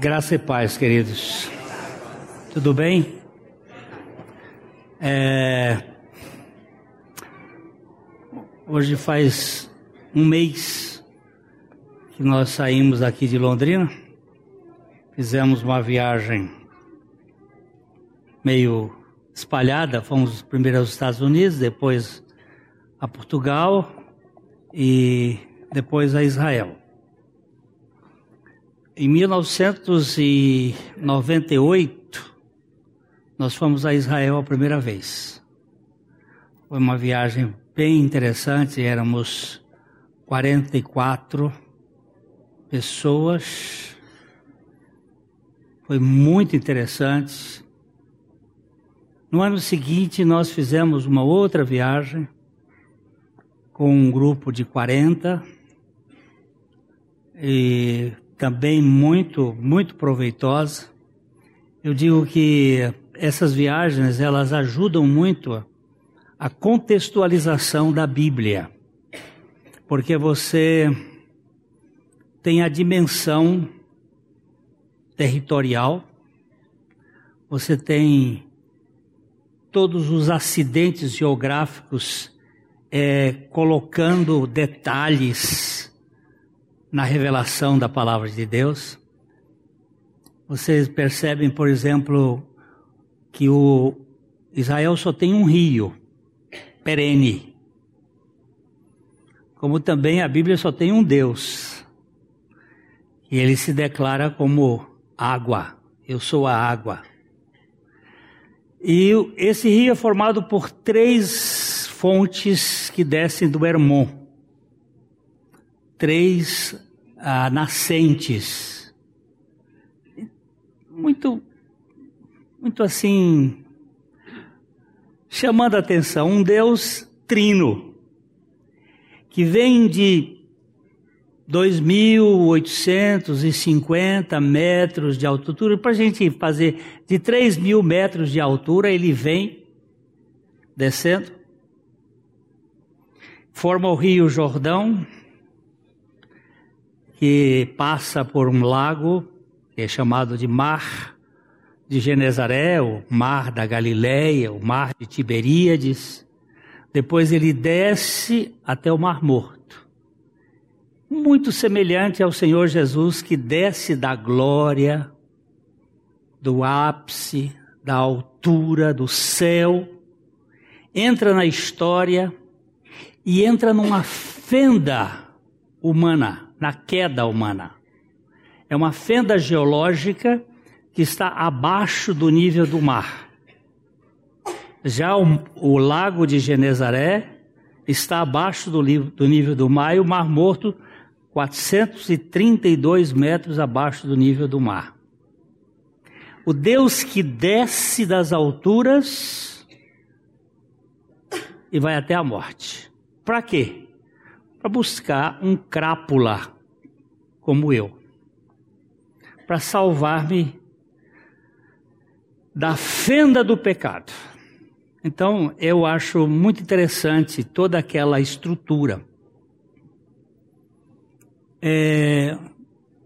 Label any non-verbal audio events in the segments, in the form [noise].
Graça e paz, queridos. Tudo bem? É... Hoje faz um mês que nós saímos aqui de Londrina. Fizemos uma viagem meio espalhada. Fomos primeiro aos Estados Unidos, depois a Portugal e depois a Israel. Em 1998, nós fomos a Israel a primeira vez. Foi uma viagem bem interessante, éramos 44 pessoas. Foi muito interessante. No ano seguinte, nós fizemos uma outra viagem com um grupo de 40 e também muito, muito proveitosa. Eu digo que essas viagens, elas ajudam muito a contextualização da Bíblia, porque você tem a dimensão territorial, você tem todos os acidentes geográficos é, colocando detalhes na revelação da palavra de Deus. Vocês percebem, por exemplo, que o Israel só tem um rio perene. Como também a Bíblia só tem um Deus. E ele se declara como água. Eu sou a água. E esse rio é formado por três fontes que descem do Hermon três ah, nascentes. Muito, muito assim, chamando a atenção. Um Deus trino, que vem de 2.850 metros de altura. Para a gente fazer de 3 mil metros de altura, ele vem descendo, forma o Rio Jordão, que passa por um lago que é chamado de Mar de Genezaré, o Mar da Galileia, o Mar de Tiberíades. Depois ele desce até o Mar Morto. Muito semelhante ao Senhor Jesus que desce da glória, do ápice, da altura, do céu, entra na história e entra numa fenda humana na queda humana. É uma fenda geológica que está abaixo do nível do mar. Já o, o lago de Genezaré está abaixo do, do nível do mar e o Mar Morto 432 metros abaixo do nível do mar. O Deus que desce das alturas e vai até a morte. Para quê? Para buscar um crápula como eu, para salvar-me da fenda do pecado. Então, eu acho muito interessante toda aquela estrutura. É,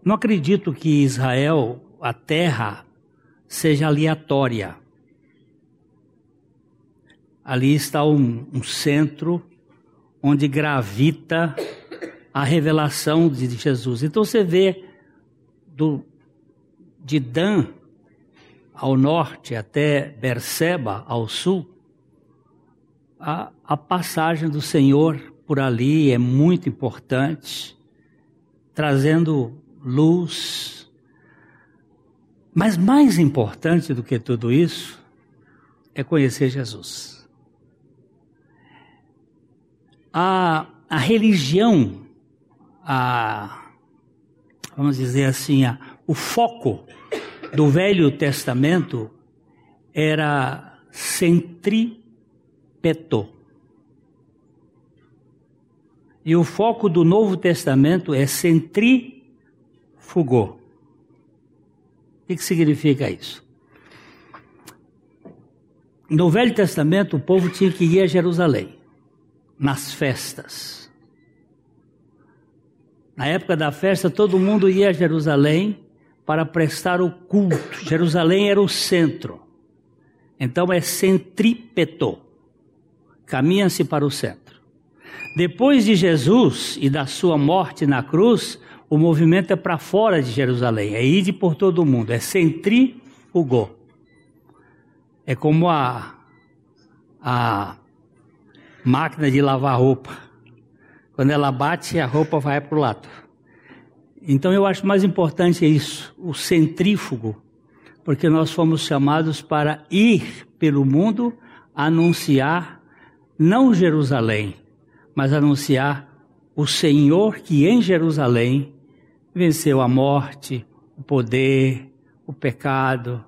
não acredito que Israel, a terra, seja aleatória. Ali está um, um centro onde gravita a revelação de Jesus. Então você vê do, de Dan ao norte até Berseba ao sul, a, a passagem do Senhor por ali é muito importante, trazendo luz. Mas mais importante do que tudo isso é conhecer Jesus. A, a religião a, vamos dizer assim, a, o foco do Velho Testamento era centripeto. E o foco do Novo Testamento é centrífugo. O que, que significa isso? No Velho Testamento, o povo tinha que ir a Jerusalém, nas festas. Na época da festa, todo mundo ia a Jerusalém para prestar o culto. Jerusalém era o centro. Então é centrípeto. Caminha-se para o centro. Depois de Jesus e da sua morte na cruz, o movimento é para fora de Jerusalém, é ir por todo o mundo, é centrífugo. É como a, a máquina de lavar roupa. Quando ela bate, a roupa vai para o lado. Então eu acho mais importante é isso, o centrífugo, porque nós fomos chamados para ir pelo mundo anunciar não Jerusalém, mas anunciar o Senhor que em Jerusalém venceu a morte, o poder, o pecado,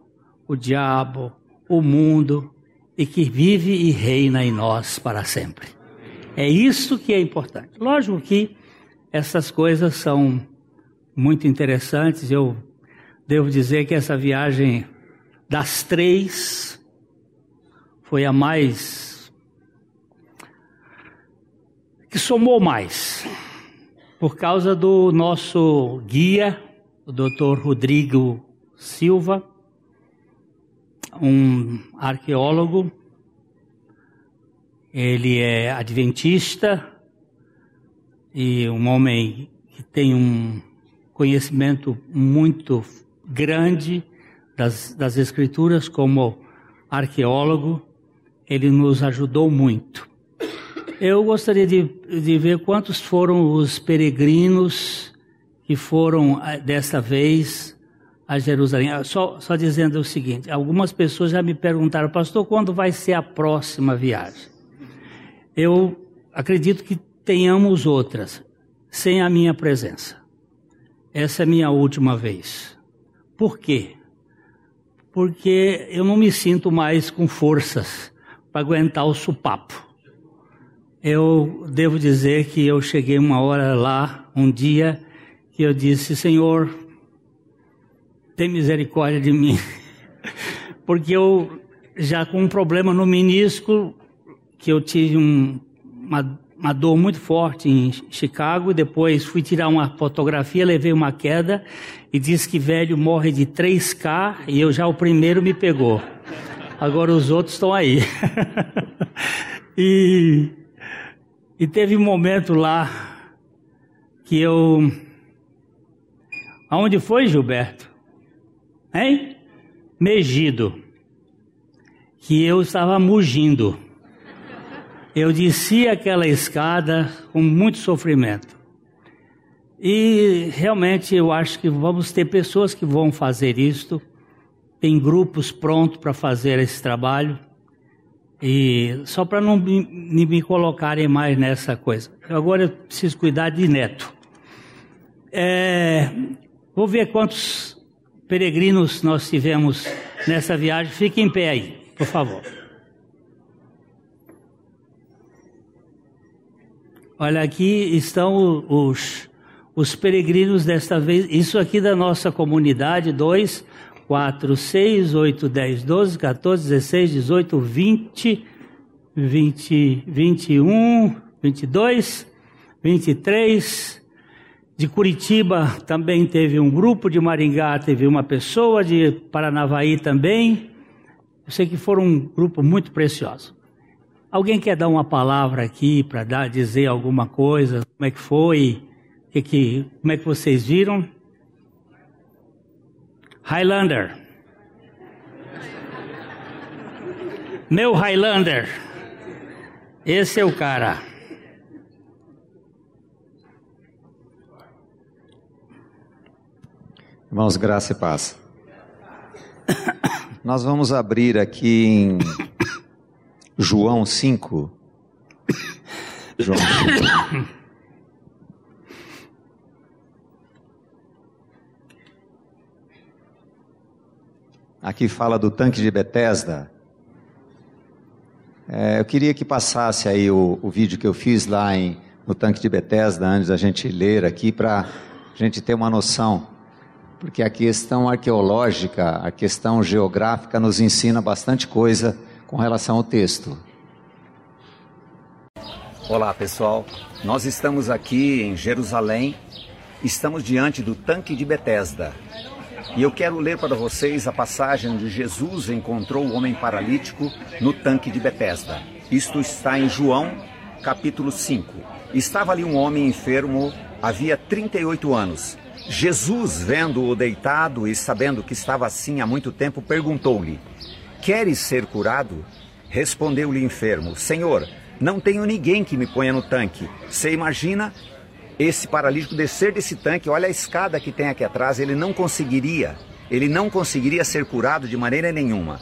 o diabo, o mundo e que vive e reina em nós para sempre. É isso que é importante. Lógico que essas coisas são muito interessantes. Eu devo dizer que essa viagem das três foi a mais que somou mais por causa do nosso guia, o Dr. Rodrigo Silva, um arqueólogo. Ele é adventista e um homem que tem um conhecimento muito grande das, das Escrituras como arqueólogo. Ele nos ajudou muito. Eu gostaria de, de ver quantos foram os peregrinos que foram eh, desta vez a Jerusalém. Ah, só, só dizendo o seguinte: algumas pessoas já me perguntaram, pastor, quando vai ser a próxima viagem? Eu acredito que tenhamos outras, sem a minha presença. Essa é a minha última vez. Por quê? Porque eu não me sinto mais com forças para aguentar o supapo. Eu devo dizer que eu cheguei uma hora lá, um dia, que eu disse: Senhor, tem misericórdia de mim. [laughs] Porque eu já com um problema no menisco, que eu tive um, uma, uma dor muito forte em Chicago, depois fui tirar uma fotografia, levei uma queda e disse que velho morre de 3K e eu já o primeiro me pegou. Agora os outros estão aí. [laughs] e, e teve um momento lá que eu. Aonde foi, Gilberto? Hein? Megido. Que eu estava mugindo. Eu desci aquela escada com muito sofrimento. E realmente eu acho que vamos ter pessoas que vão fazer isto. Tem grupos prontos para fazer esse trabalho. E só para não me, me, colocarem mais nessa coisa. Agora eu preciso cuidar de neto. É, vou ver quantos peregrinos nós tivemos nessa viagem. Fiquem em pé aí, por favor. Olha, aqui estão os, os peregrinos desta vez. Isso aqui da nossa comunidade: 2, 4, 6, 8, 10, 12, 14, 16, 18, 20, 20, 21, 22, 23, de Curitiba também teve um grupo, de Maringá teve uma pessoa, de Paranavaí também. Eu sei que foram um grupo muito precioso. Alguém quer dar uma palavra aqui para dar, dizer alguma coisa? Como é que foi? Que, que, como é que vocês viram? Highlander. Meu Highlander. Esse é o cara. Irmãos, graça e paz. [coughs] Nós vamos abrir aqui em João 5. João 5. Aqui fala do tanque de Betesda. É, eu queria que passasse aí o, o vídeo que eu fiz lá em, no tanque de Betesda antes da gente ler aqui para a gente ter uma noção porque a questão arqueológica, a questão geográfica nos ensina bastante coisa com relação ao texto. Olá pessoal, nós estamos aqui em Jerusalém, estamos diante do tanque de Betesda. E eu quero ler para vocês a passagem onde Jesus encontrou o homem paralítico no tanque de Betesda. Isto está em João, capítulo 5. Estava ali um homem enfermo, havia 38 anos. Jesus, vendo-o deitado e sabendo que estava assim há muito tempo, perguntou-lhe: Queres ser curado? Respondeu-lhe o enfermo: Senhor, não tenho ninguém que me ponha no tanque. Você imagina esse paralítico descer desse tanque, olha a escada que tem aqui atrás, ele não conseguiria, ele não conseguiria ser curado de maneira nenhuma.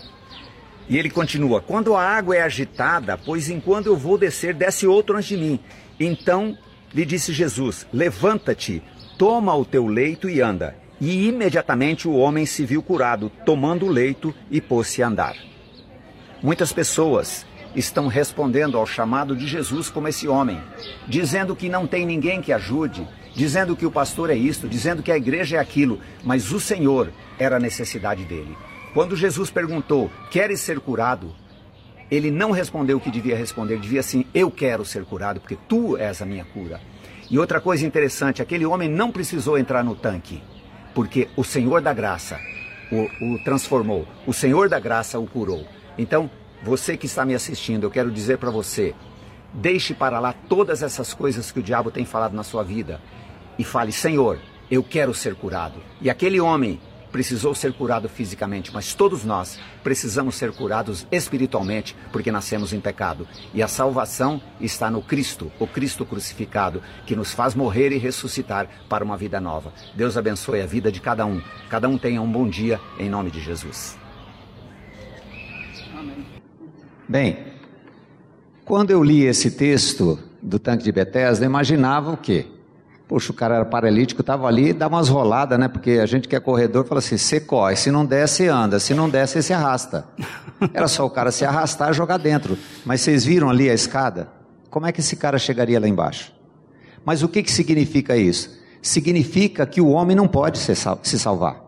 E ele continua: Quando a água é agitada, pois enquanto eu vou descer, desce outro antes de mim. Então lhe disse Jesus: Levanta-te, toma o teu leito e anda. E imediatamente o homem se viu curado, tomando o leito e pôs-se a andar. Muitas pessoas estão respondendo ao chamado de Jesus como esse homem, dizendo que não tem ninguém que ajude, dizendo que o pastor é isto, dizendo que a igreja é aquilo, mas o Senhor era a necessidade dele. Quando Jesus perguntou: Queres ser curado? Ele não respondeu o que devia responder, devia assim: Eu quero ser curado, porque tu és a minha cura. E outra coisa interessante: aquele homem não precisou entrar no tanque, porque o Senhor da graça o, o transformou, o Senhor da graça o curou. Então, você que está me assistindo, eu quero dizer para você: deixe para lá todas essas coisas que o diabo tem falado na sua vida e fale: Senhor, eu quero ser curado. E aquele homem precisou ser curado fisicamente, mas todos nós precisamos ser curados espiritualmente, porque nascemos em pecado. E a salvação está no Cristo, o Cristo crucificado, que nos faz morrer e ressuscitar para uma vida nova. Deus abençoe a vida de cada um. Cada um tenha um bom dia em nome de Jesus. Amém. Bem, quando eu li esse texto do tanque de Bethesda, eu imaginava o quê? Poxa, o cara era paralítico, estava ali, dá umas roladas, né? Porque a gente que é corredor fala assim: você corre, se não der, você anda, se não der, você se arrasta. [laughs] Era só o cara se arrastar e jogar dentro. Mas vocês viram ali a escada? Como é que esse cara chegaria lá embaixo? Mas o que, que significa isso? Significa que o homem não pode se salvar.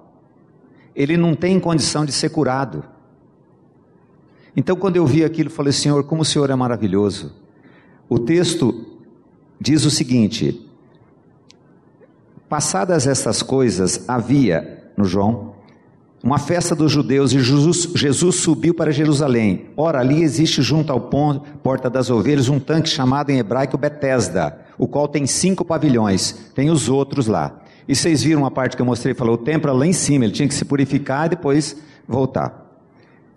Ele não tem condição de ser curado. Então, quando eu vi aquilo, falei: Senhor, como o Senhor é maravilhoso. O texto diz o seguinte: Passadas estas coisas, havia, no João, uma festa dos judeus e Jesus, Jesus, subiu para Jerusalém. Ora, ali existe junto ao ponto, Porta das Ovelhas um tanque chamado em hebraico Betesda, o qual tem cinco pavilhões, tem os outros lá. E vocês viram a parte que eu mostrei, falou, o templo é lá em cima, ele tinha que se purificar e depois voltar.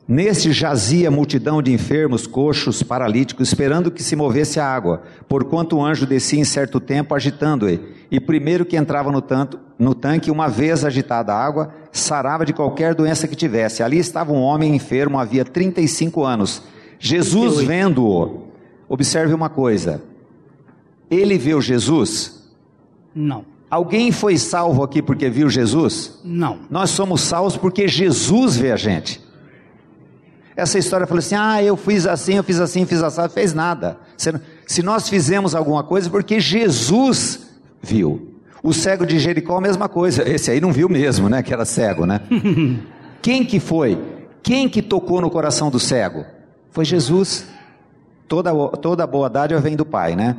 Neste jazia multidão de enfermos, coxos, paralíticos, esperando que se movesse a água, porquanto o anjo descia em certo tempo agitando-o. E primeiro que entrava no, tanto, no tanque, uma vez agitada a água, sarava de qualquer doença que tivesse. Ali estava um homem enfermo, havia 35 anos. Jesus vendo-o, observe uma coisa. Ele viu Jesus? Não. Alguém foi salvo aqui porque viu Jesus? Não. Nós somos salvos porque Jesus vê a gente. Essa história falou assim: ah, eu fiz assim, eu fiz assim, fiz assim, fez nada. Se nós fizemos alguma coisa, porque Jesus viu. O cego de Jericó, a mesma coisa. Esse aí não viu mesmo, né? Que era cego, né? [laughs] Quem que foi? Quem que tocou no coração do cego? Foi Jesus. Toda, toda boa dádiva vem do Pai, né?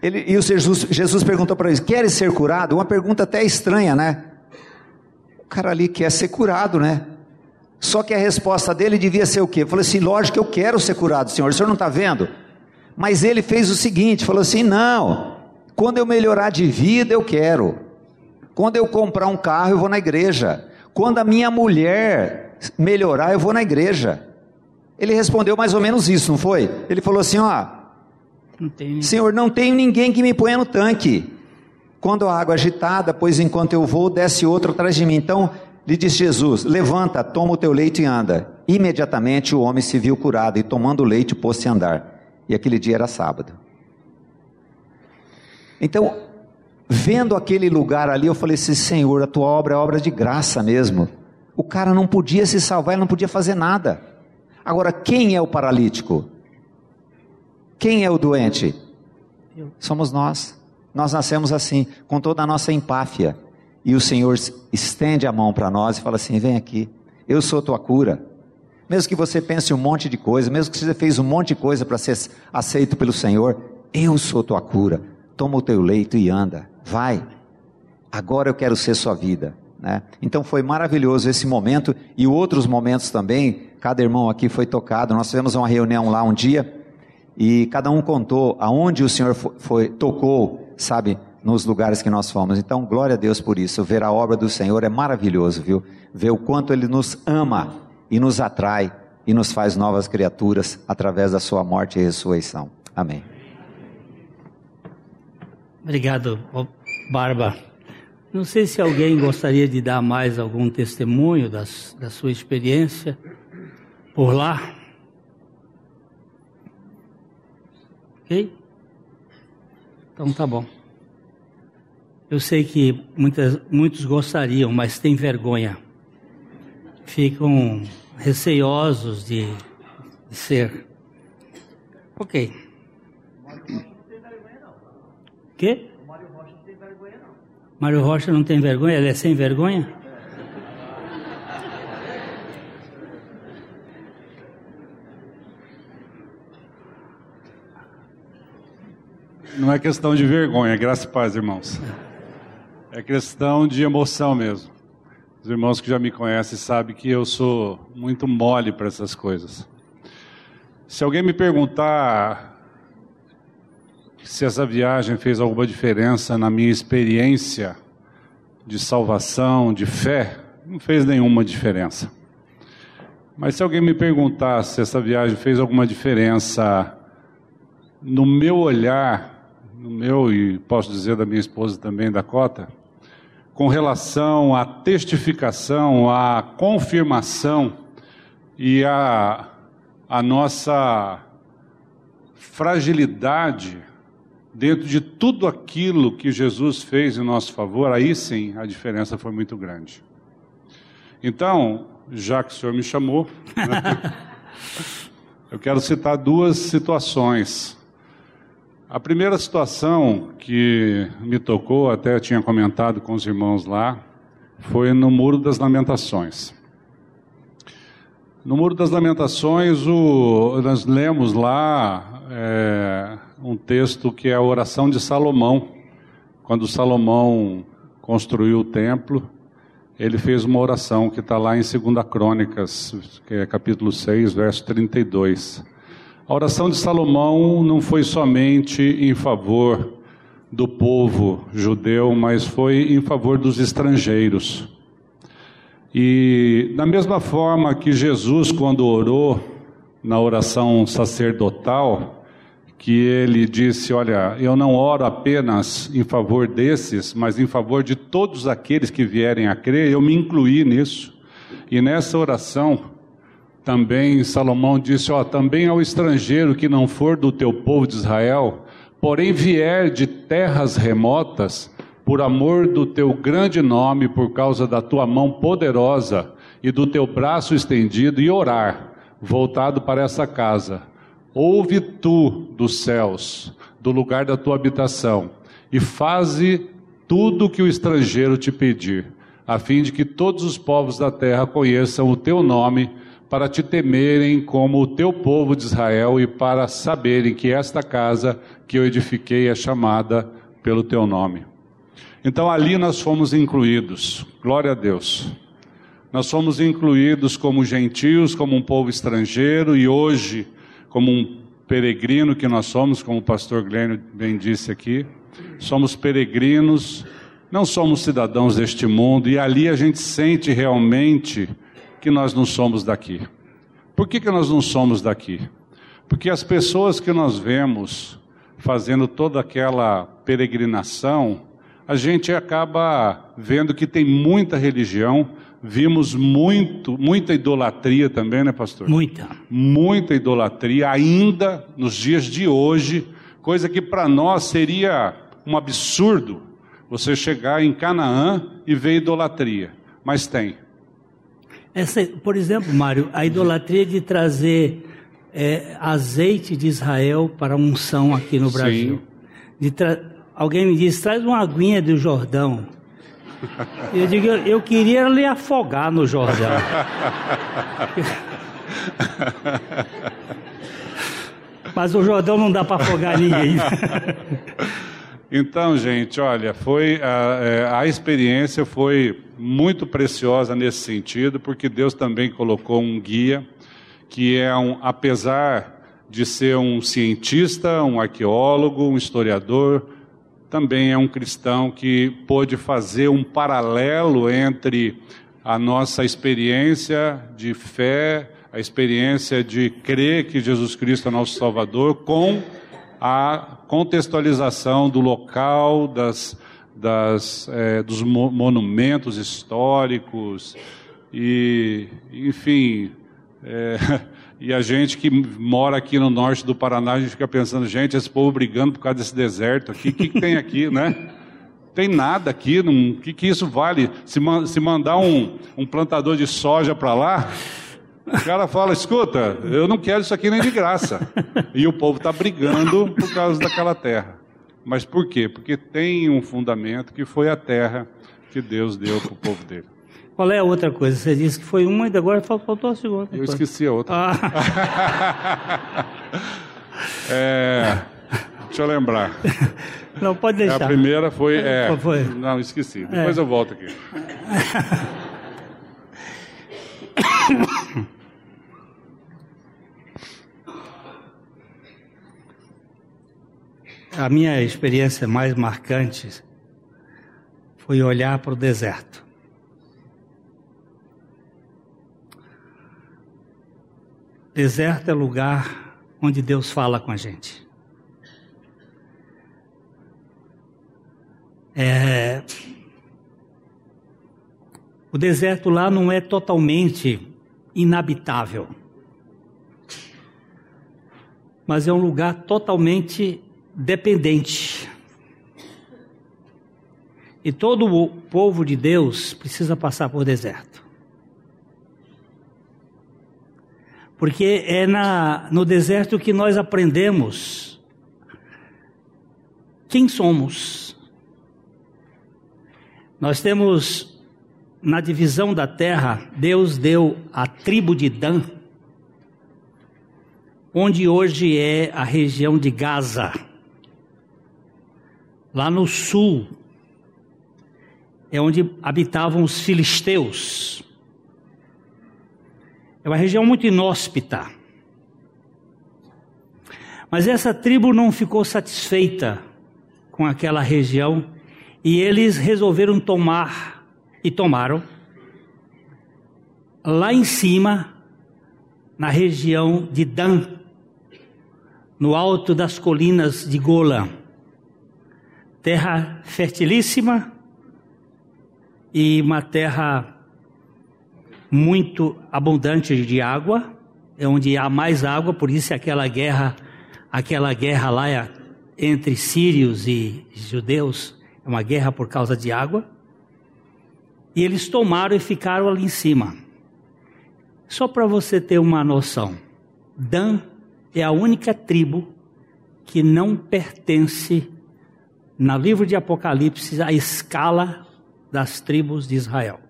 Ele, e o Jesus, Jesus perguntou para eles: Queres ser curado? Uma pergunta até estranha, né? O cara ali quer ser curado, né? Só que a resposta dele devia ser o quê? Falou assim: lógico que eu quero ser curado, Senhor, o Senhor não está vendo? Mas ele fez o seguinte: falou assim: não, quando eu melhorar de vida, eu quero. Quando eu comprar um carro, eu vou na igreja. Quando a minha mulher melhorar, eu vou na igreja. Ele respondeu mais ou menos isso, não foi? Ele falou assim: ó, não Senhor, não tenho ninguém que me ponha no tanque. Quando a água é agitada, pois enquanto eu vou, desce outro atrás de mim. Então, lhe disse Jesus: Levanta, toma o teu leito e anda. Imediatamente o homem se viu curado e, tomando o leite, pôs-se a andar. E aquele dia era sábado. Então, vendo aquele lugar ali, eu falei assim: Senhor, a tua obra é obra de graça mesmo. O cara não podia se salvar, ele não podia fazer nada. Agora, quem é o paralítico? Quem é o doente? Somos nós. Nós nascemos assim, com toda a nossa empáfia e o Senhor estende a mão para nós e fala assim: vem aqui, eu sou tua cura. Mesmo que você pense um monte de coisa, mesmo que você fez um monte de coisa para ser aceito pelo Senhor, eu sou tua cura. Toma o teu leito e anda. Vai. Agora eu quero ser sua vida. Né? Então foi maravilhoso esse momento e outros momentos também. Cada irmão aqui foi tocado. Nós tivemos uma reunião lá um dia e cada um contou aonde o Senhor foi, foi tocou, sabe, nos lugares que nós fomos. Então, glória a Deus por isso. Ver a obra do Senhor é maravilhoso, viu? Ver o quanto Ele nos ama e nos atrai e nos faz novas criaturas através da Sua morte e ressurreição. Amém. Obrigado, Barba. Não sei se alguém gostaria de dar mais algum testemunho das, da sua experiência por lá. Ok? Então tá bom. Eu sei que muitas, muitos gostariam, mas têm vergonha. Ficam receiosos de, de ser. Ok. Quê? Mário Rocha não tem vergonha? Ele é sem vergonha? Não é questão de vergonha, graças e paz, irmãos. É questão de emoção mesmo. Os irmãos que já me conhecem sabem que eu sou muito mole para essas coisas. Se alguém me perguntar se essa viagem fez alguma diferença na minha experiência de salvação, de fé, não fez nenhuma diferença. Mas se alguém me perguntar se essa viagem fez alguma diferença no meu olhar, no meu e posso dizer da minha esposa também, da Cota, com relação à testificação, à confirmação e à, à nossa fragilidade dentro de tudo aquilo que Jesus fez em nosso favor, aí sim a diferença foi muito grande. Então, já que o senhor me chamou, né, [laughs] eu quero citar duas situações. A primeira situação que me tocou, até tinha comentado com os irmãos lá, foi no Muro das Lamentações. No Muro das Lamentações, o, nós lemos lá é, um texto que é a oração de Salomão. Quando Salomão construiu o templo, ele fez uma oração que está lá em 2 Crônicas, é capítulo 6, verso 32. A oração de Salomão não foi somente em favor do povo judeu, mas foi em favor dos estrangeiros. E da mesma forma que Jesus, quando orou na oração sacerdotal, que ele disse: Olha, eu não oro apenas em favor desses, mas em favor de todos aqueles que vierem a crer. Eu me incluí nisso. E nessa oração, também Salomão disse: Ó, também ao estrangeiro que não for do teu povo de Israel, porém vier de terras remotas, por amor do teu grande nome, por causa da tua mão poderosa e do teu braço estendido, e orar, voltado para essa casa. Ouve tu dos céus, do lugar da tua habitação, e faze tudo o que o estrangeiro te pedir, a fim de que todos os povos da terra conheçam o teu nome, para te temerem como o teu povo de Israel e para saberem que esta casa que eu edifiquei é chamada pelo teu nome. Então ali nós fomos incluídos, glória a Deus. Nós fomos incluídos como gentios, como um povo estrangeiro, e hoje como um peregrino que nós somos, como o pastor Glênio bem disse aqui, somos peregrinos, não somos cidadãos deste mundo, e ali a gente sente realmente que nós não somos daqui. Por que, que nós não somos daqui? Porque as pessoas que nós vemos fazendo toda aquela peregrinação, a gente acaba vendo que tem muita religião, Vimos muito, muita idolatria também, né, pastor? Muita. Muita idolatria, ainda nos dias de hoje, coisa que para nós seria um absurdo você chegar em Canaã e ver idolatria. Mas tem. Essa, por exemplo, Mário, a idolatria de trazer é, azeite de Israel para unção aqui no Brasil. Alguém me disse, traz uma aguinha do Jordão. Eu digo, eu, eu queria lhe afogar no Jordão. [laughs] Mas o Jordão não dá para afogar ninguém. [laughs] Então, gente, olha, foi a, é, a, experiência foi muito preciosa nesse sentido, porque Deus também colocou um guia que é um, apesar de ser um cientista, um arqueólogo, um historiador, também é um cristão que pôde fazer um paralelo entre a nossa experiência de fé, a experiência de crer que Jesus Cristo é nosso Salvador, com a contextualização do local, das, das, é, dos monumentos históricos e, enfim, é, [laughs] e a gente que mora aqui no norte do Paraná, a gente fica pensando, gente, esse povo brigando por causa desse deserto aqui, o que, que tem aqui, né? Tem nada aqui, o que, que isso vale? Se, se mandar um, um plantador de soja para lá, o cara fala: escuta, eu não quero isso aqui nem de graça. E o povo está brigando por causa daquela terra. Mas por quê? Porque tem um fundamento que foi a terra que Deus deu para o povo dele. Qual é a outra coisa? Você disse que foi uma e agora faltou a segunda. Eu esqueci a outra. Ah. [laughs] é, deixa eu lembrar. Não, pode deixar. A primeira foi. É, foi? Não, esqueci. Depois é. eu volto aqui. [laughs] a minha experiência mais marcante foi olhar para o deserto. Deserto é lugar onde Deus fala com a gente. É... O deserto lá não é totalmente inabitável, mas é um lugar totalmente dependente. E todo o povo de Deus precisa passar por deserto. Porque é na, no deserto que nós aprendemos quem somos. Nós temos na divisão da terra, Deus deu a tribo de Dan, onde hoje é a região de Gaza lá no sul, é onde habitavam os filisteus. É uma região muito inóspita. Mas essa tribo não ficou satisfeita com aquela região e eles resolveram tomar, e tomaram, lá em cima, na região de Dan, no alto das colinas de Golan terra fertilíssima e uma terra muito abundante de água, é onde há mais água, por isso aquela guerra, aquela guerra lá é entre sírios e judeus, é uma guerra por causa de água. E eles tomaram e ficaram ali em cima. Só para você ter uma noção, Dan é a única tribo que não pertence no livro de Apocalipse a escala das tribos de Israel.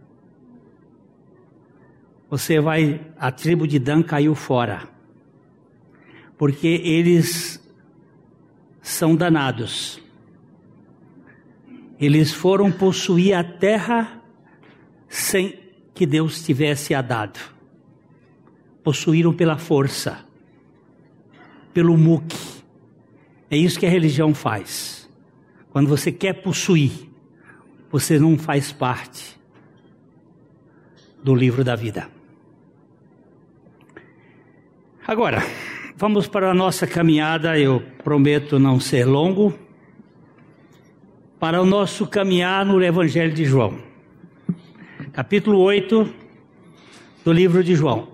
Você vai, a tribo de Dan caiu fora, porque eles são danados. Eles foram possuir a terra sem que Deus tivesse a dado. Possuíram pela força, pelo muque. É isso que a religião faz. Quando você quer possuir, você não faz parte do livro da vida. Agora, vamos para a nossa caminhada, eu prometo não ser longo, para o nosso caminhar no Evangelho de João, capítulo 8 do livro de João.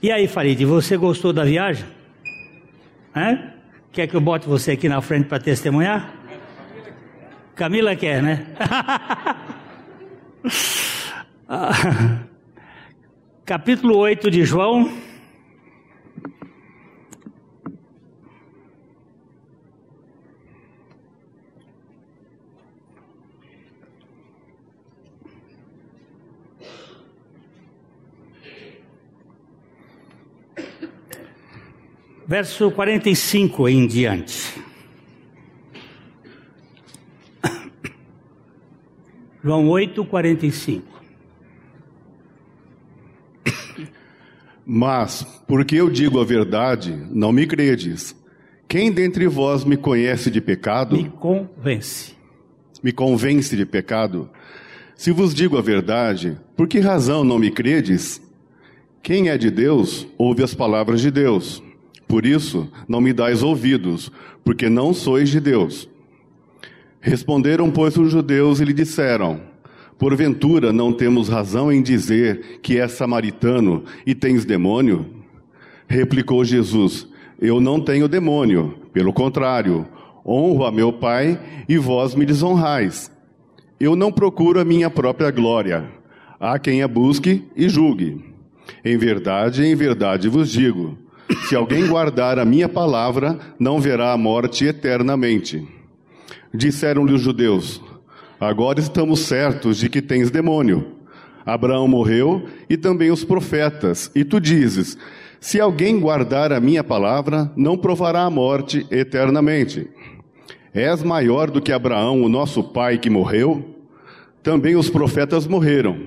E aí, Farid, você gostou da viagem? É? Quer que eu bote você aqui na frente para testemunhar? Camila quer, né? [laughs] Capítulo 8 de João. Verso 45 em diante. João 8, 45. Mas, porque eu digo a verdade, não me credes. Quem dentre vós me conhece de pecado? Me convence. Me convence de pecado? Se vos digo a verdade, por que razão não me credes? Quem é de Deus, ouve as palavras de Deus. Por isso, não me dais ouvidos, porque não sois de Deus. Responderam, pois, os judeus e lhe disseram: Porventura não temos razão em dizer que és samaritano e tens demônio? Replicou Jesus: Eu não tenho demônio, pelo contrário, honro a meu Pai e vós me desonrais. Eu não procuro a minha própria glória. Há quem a busque e julgue. Em verdade, em verdade vos digo: se alguém guardar a minha palavra, não verá a morte eternamente. Disseram-lhe os judeus: Agora estamos certos de que tens demônio. Abraão morreu e também os profetas, e tu dizes: Se alguém guardar a minha palavra, não provará a morte eternamente. És maior do que Abraão, o nosso pai que morreu? Também os profetas morreram.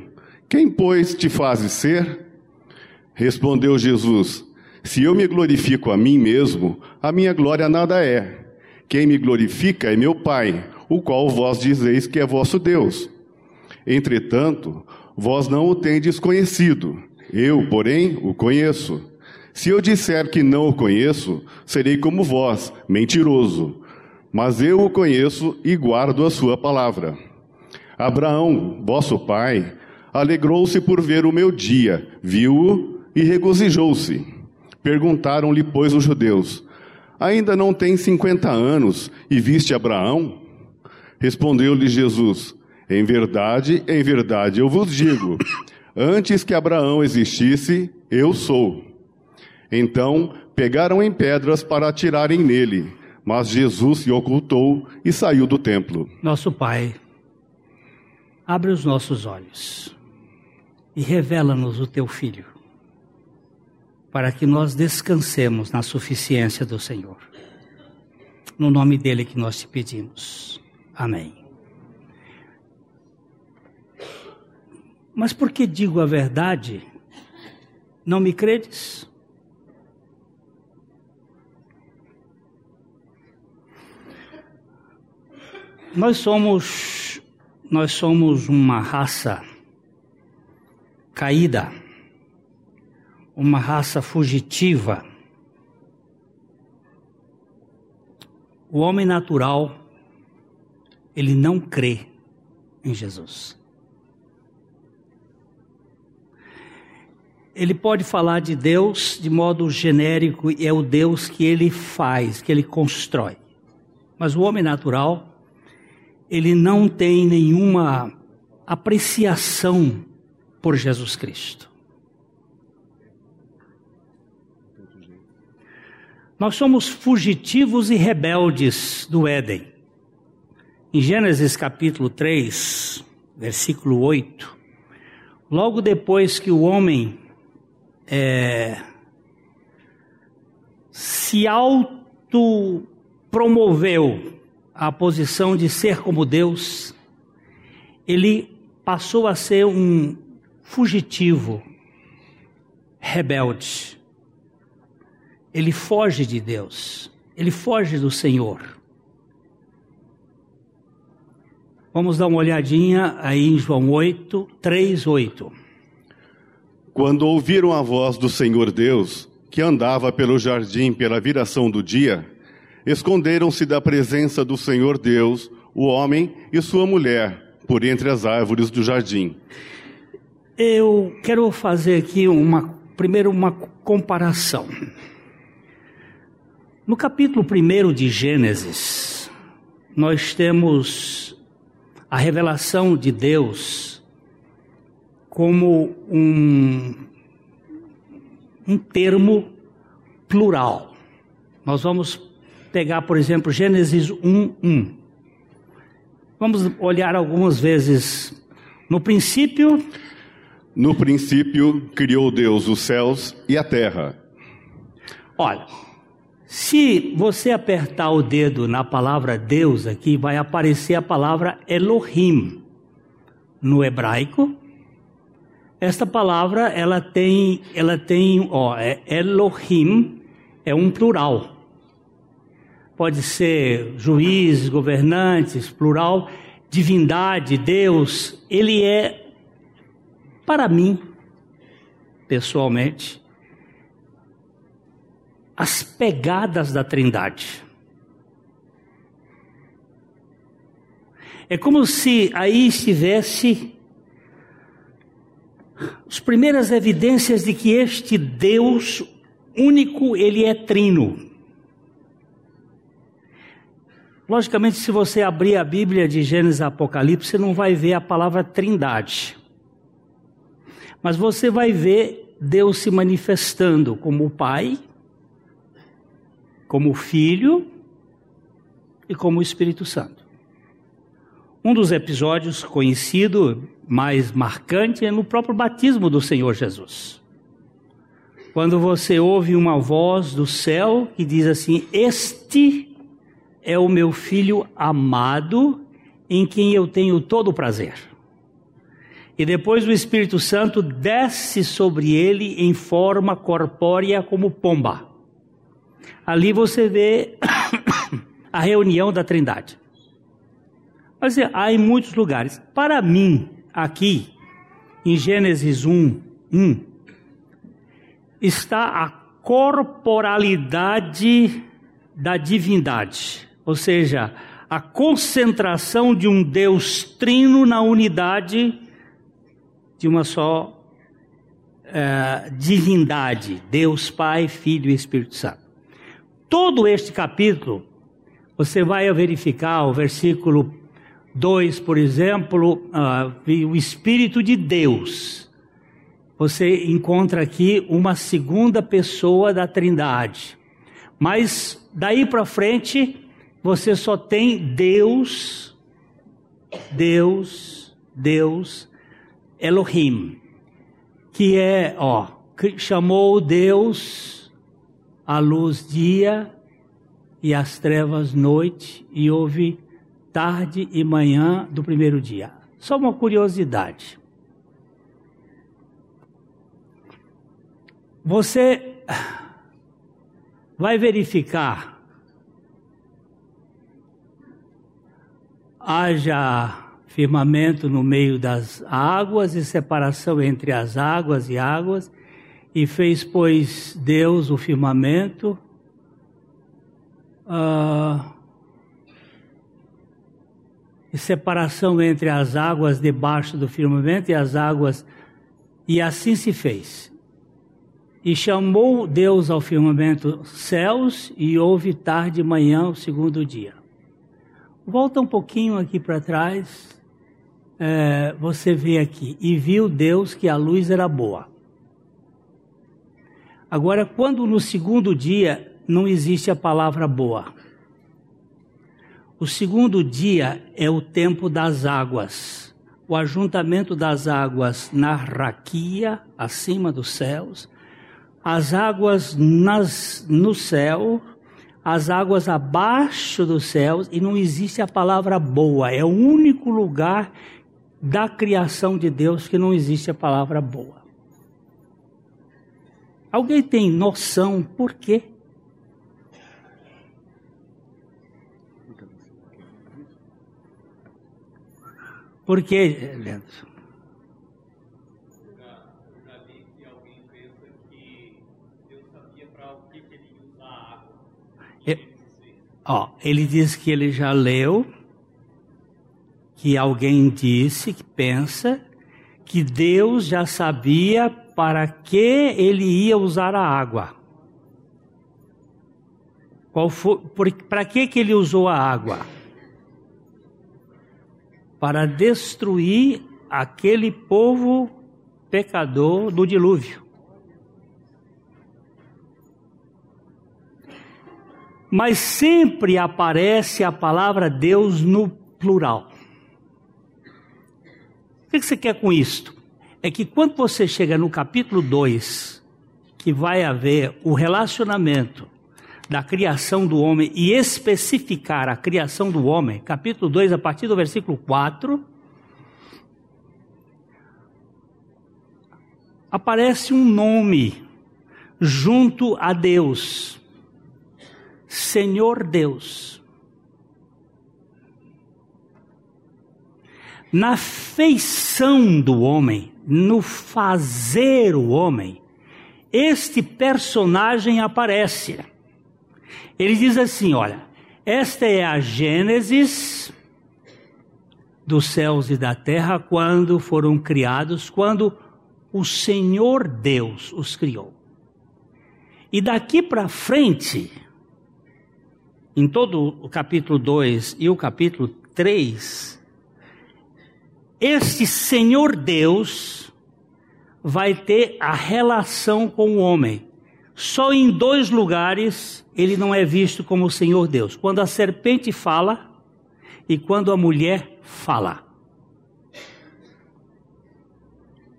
Quem, pois, te fazes ser? Respondeu Jesus: Se eu me glorifico a mim mesmo, a minha glória nada é. Quem me glorifica é meu Pai o qual vós dizeis que é vosso Deus. Entretanto, vós não o tendes conhecido, eu, porém, o conheço. Se eu disser que não o conheço, serei como vós, mentiroso. Mas eu o conheço e guardo a sua palavra. Abraão, vosso pai, alegrou-se por ver o meu dia, viu-o e regozijou-se. Perguntaram-lhe, pois, os judeus: Ainda não tem cinquenta anos e viste Abraão? Respondeu-lhe Jesus: Em verdade, em verdade eu vos digo, antes que Abraão existisse, eu sou. Então pegaram em pedras para atirarem nele, mas Jesus se ocultou e saiu do templo. Nosso Pai, abre os nossos olhos e revela-nos o teu Filho, para que nós descansemos na suficiência do Senhor. No nome dele que nós te pedimos. Amém. Mas por que digo a verdade? Não me credes? Nós somos nós somos uma raça caída, uma raça fugitiva. O homem natural ele não crê em Jesus. Ele pode falar de Deus de modo genérico e é o Deus que ele faz, que ele constrói. Mas o homem natural, ele não tem nenhuma apreciação por Jesus Cristo. Nós somos fugitivos e rebeldes do Éden. Em Gênesis capítulo 3, versículo 8, logo depois que o homem é, se autopromoveu à posição de ser como Deus, ele passou a ser um fugitivo, rebelde. Ele foge de Deus, ele foge do Senhor. Vamos dar uma olhadinha aí em João 8, 3, 8. Quando ouviram a voz do Senhor Deus, que andava pelo jardim pela viração do dia, esconderam-se da presença do Senhor Deus, o homem e sua mulher, por entre as árvores do jardim. Eu quero fazer aqui uma, primeiro uma comparação. No capítulo 1 de Gênesis, nós temos a revelação de Deus como um, um termo plural. Nós vamos pegar, por exemplo, Gênesis 1, 1. Vamos olhar algumas vezes. No princípio. No princípio criou Deus os céus e a terra. Olha, se você apertar o dedo na palavra Deus aqui, vai aparecer a palavra Elohim. no hebraico, esta palavra ela tem, ela tem, ó, é Elohim é um plural. Pode ser juízes, governantes, plural, divindade, Deus. Ele é, para mim, pessoalmente, as pegadas da Trindade. É como se aí estivesse as primeiras evidências de que este Deus único, ele é trino. Logicamente, se você abrir a Bíblia de Gênesis e Apocalipse, você não vai ver a palavra trindade. Mas você vai ver Deus se manifestando como o Pai, como o Filho e como o Espírito Santo. Um dos episódios conhecido, mais marcante, é no próprio batismo do Senhor Jesus. Quando você ouve uma voz do céu que diz assim: Este é o meu filho amado, em quem eu tenho todo o prazer. E depois o Espírito Santo desce sobre ele em forma corpórea como pomba. Ali você vê [coughs] a reunião da Trindade. Mas é, há em muitos lugares. Para mim, aqui, em Gênesis 1, 1, está a corporalidade da divindade, ou seja, a concentração de um Deus trino na unidade de uma só uh, divindade, Deus Pai, Filho e Espírito Santo. Todo este capítulo, você vai verificar o versículo 2, por exemplo, uh, o Espírito de Deus. Você encontra aqui uma segunda pessoa da Trindade. Mas daí para frente, você só tem Deus, Deus, Deus, Elohim, que é, ó, chamou Deus a luz dia e as trevas noite, e houve tarde e manhã do primeiro dia. Só uma curiosidade. Você vai verificar haja firmamento no meio das águas e separação entre as águas e águas, e fez, pois, Deus o firmamento. Uh, e separação entre as águas debaixo do firmamento e as águas, e assim se fez. E chamou Deus ao firmamento céus, e houve tarde e manhã o segundo dia. Volta um pouquinho aqui para trás, é, você vê aqui, e viu Deus que a luz era boa. Agora, quando no segundo dia não existe a palavra boa, o segundo dia é o tempo das águas, o ajuntamento das águas na raquia, acima dos céus, as águas nas, no céu, as águas abaixo dos céus, e não existe a palavra boa. É o único lugar da criação de Deus que não existe a palavra boa. Alguém tem noção por quê? Por que, Leandro? Ó, ele diz que ele já leu, que alguém disse, que pensa, que Deus já sabia para que ele ia usar a água. Qual para que, que ele usou a água? para destruir aquele povo pecador do dilúvio. Mas sempre aparece a palavra Deus no plural. O que você quer com isto? é que quando você chega no capítulo 2, que vai haver o relacionamento da criação do homem e especificar a criação do homem, capítulo 2, a partir do versículo 4, aparece um nome junto a Deus, Senhor Deus. Na feição do homem, no fazer o homem, este personagem aparece. Ele diz assim: olha, esta é a Gênesis dos céus e da terra quando foram criados, quando o Senhor Deus os criou. E daqui para frente, em todo o capítulo 2 e o capítulo 3, este Senhor Deus vai ter a relação com o homem. Só em dois lugares ele não é visto como o Senhor Deus: quando a serpente fala e quando a mulher fala.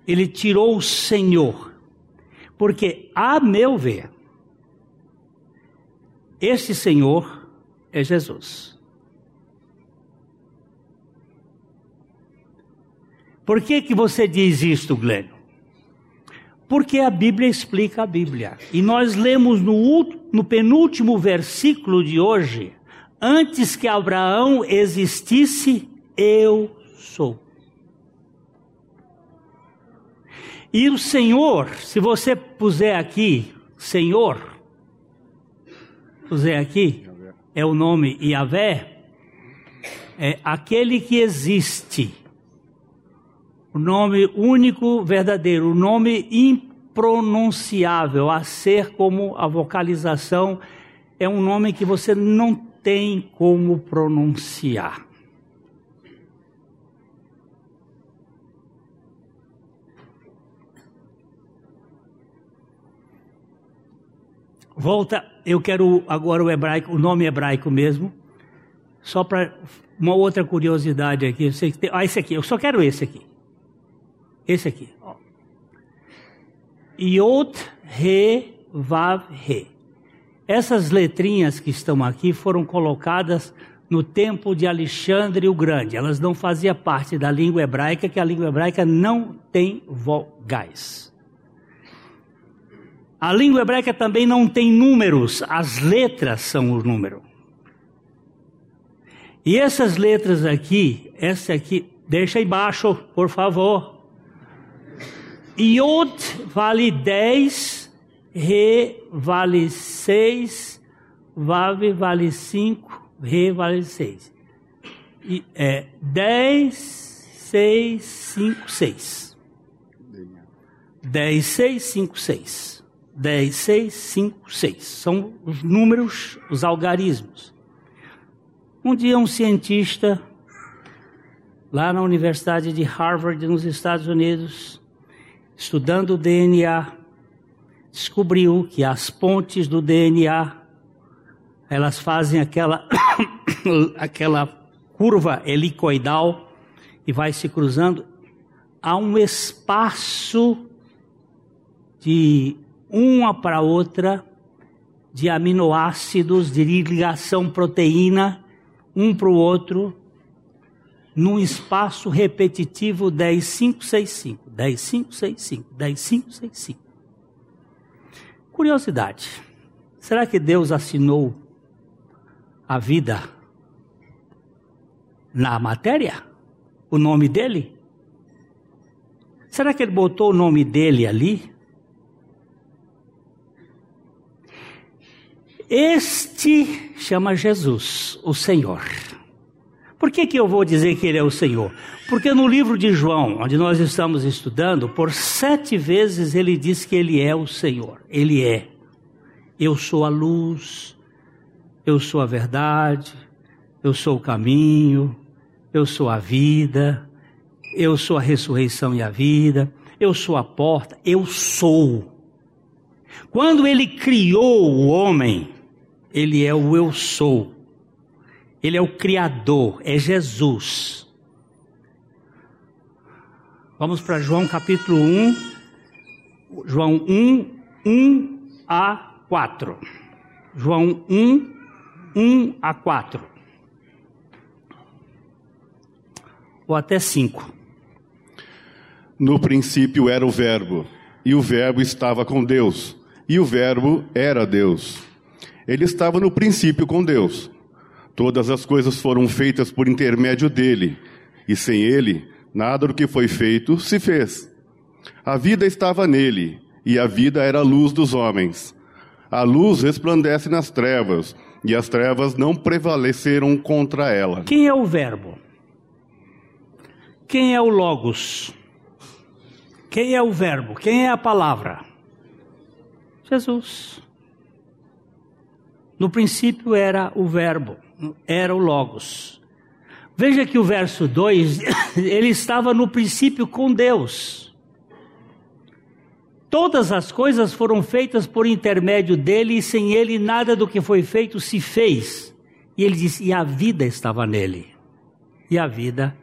Ele tirou o Senhor, porque, a meu ver, este Senhor é Jesus. Por que, que você diz isto, Glenn? Porque a Bíblia explica a Bíblia. E nós lemos no, no penúltimo versículo de hoje: Antes que Abraão existisse, eu sou. E o Senhor, se você puser aqui, Senhor, puser aqui, é o nome Yahvé, é aquele que existe o nome único, verdadeiro, o nome impronunciável, a ser como a vocalização, é um nome que você não tem como pronunciar. Volta, eu quero agora o hebraico, o nome hebraico mesmo, só para uma outra curiosidade aqui. ah, esse aqui, eu só quero esse aqui. Esse aqui. Ó. Yod, Re, Vav, Re. Essas letrinhas que estão aqui foram colocadas no tempo de Alexandre o Grande. Elas não faziam parte da língua hebraica, que a língua hebraica não tem vogais. A língua hebraica também não tem números, as letras são o número. E essas letras aqui, essa aqui, deixa embaixo, por favor. Yod vale 10, Re vale 6, Vav vale 5, Re vale 6. E, é 10, 6, 5, 6. 10, 6, 5, 6. 10, 6, 5, 6. São os números, os algarismos. Um dia um cientista lá na Universidade de Harvard, nos Estados Unidos, estudando o DNA, descobriu que as pontes do DNA elas fazem aquela [coughs] aquela curva helicoidal e vai se cruzando. Há um espaço de uma para outra de aminoácidos de ligação proteína um para o outro num espaço repetitivo 10565, 10565, 10565. Curiosidade. Será que Deus assinou a vida na matéria? O nome dele? Será que ele botou o nome dele ali? Este chama Jesus, o Senhor. Por que, que eu vou dizer que ele é o Senhor? Porque no livro de João, onde nós estamos estudando, por sete vezes ele diz que ele é o Senhor. Ele é. Eu sou a luz, eu sou a verdade, eu sou o caminho, eu sou a vida, eu sou a ressurreição e a vida, eu sou a porta, eu sou. Quando ele criou o homem, ele é o eu sou. Ele é o Criador, é Jesus. Vamos para João capítulo 1, João 1, 1 a 4. João 1, 1 a 4. Ou até 5. No princípio era o Verbo, e o Verbo estava com Deus, e o Verbo era Deus. Ele estava no princípio com Deus. Todas as coisas foram feitas por intermédio dele, e sem ele, nada do que foi feito se fez. A vida estava nele, e a vida era a luz dos homens. A luz resplandece nas trevas, e as trevas não prevaleceram contra ela. Quem é o Verbo? Quem é o Logos? Quem é o Verbo? Quem é a palavra? Jesus. No princípio era o Verbo, era o Logos. Veja que o verso 2, [coughs] ele estava no princípio com Deus. Todas as coisas foram feitas por intermédio dele, e sem ele nada do que foi feito se fez. E ele disse: e a vida estava nele. E a vida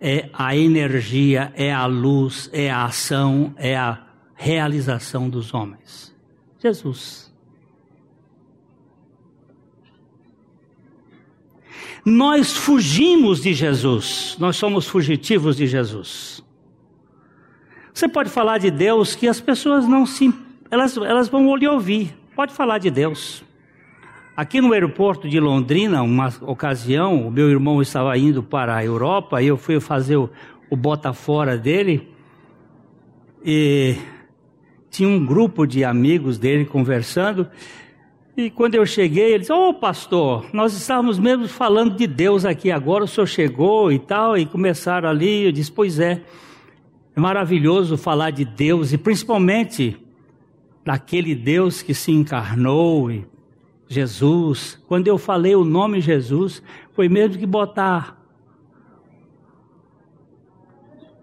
é a energia, é a luz, é a ação, é a realização dos homens. Jesus. Nós fugimos de Jesus, nós somos fugitivos de Jesus. Você pode falar de Deus que as pessoas não se. Elas, elas vão lhe ouvir. Pode falar de Deus. Aqui no aeroporto de Londrina, uma ocasião, o meu irmão estava indo para a Europa e eu fui fazer o, o bota fora dele. E tinha um grupo de amigos dele conversando. E quando eu cheguei, ele disse: Ô oh, pastor, nós estávamos mesmo falando de Deus aqui agora, o senhor chegou e tal. E começaram ali. Eu disse: Pois é. É maravilhoso falar de Deus e principalmente daquele Deus que se encarnou e Jesus. Quando eu falei o nome Jesus, foi mesmo que botar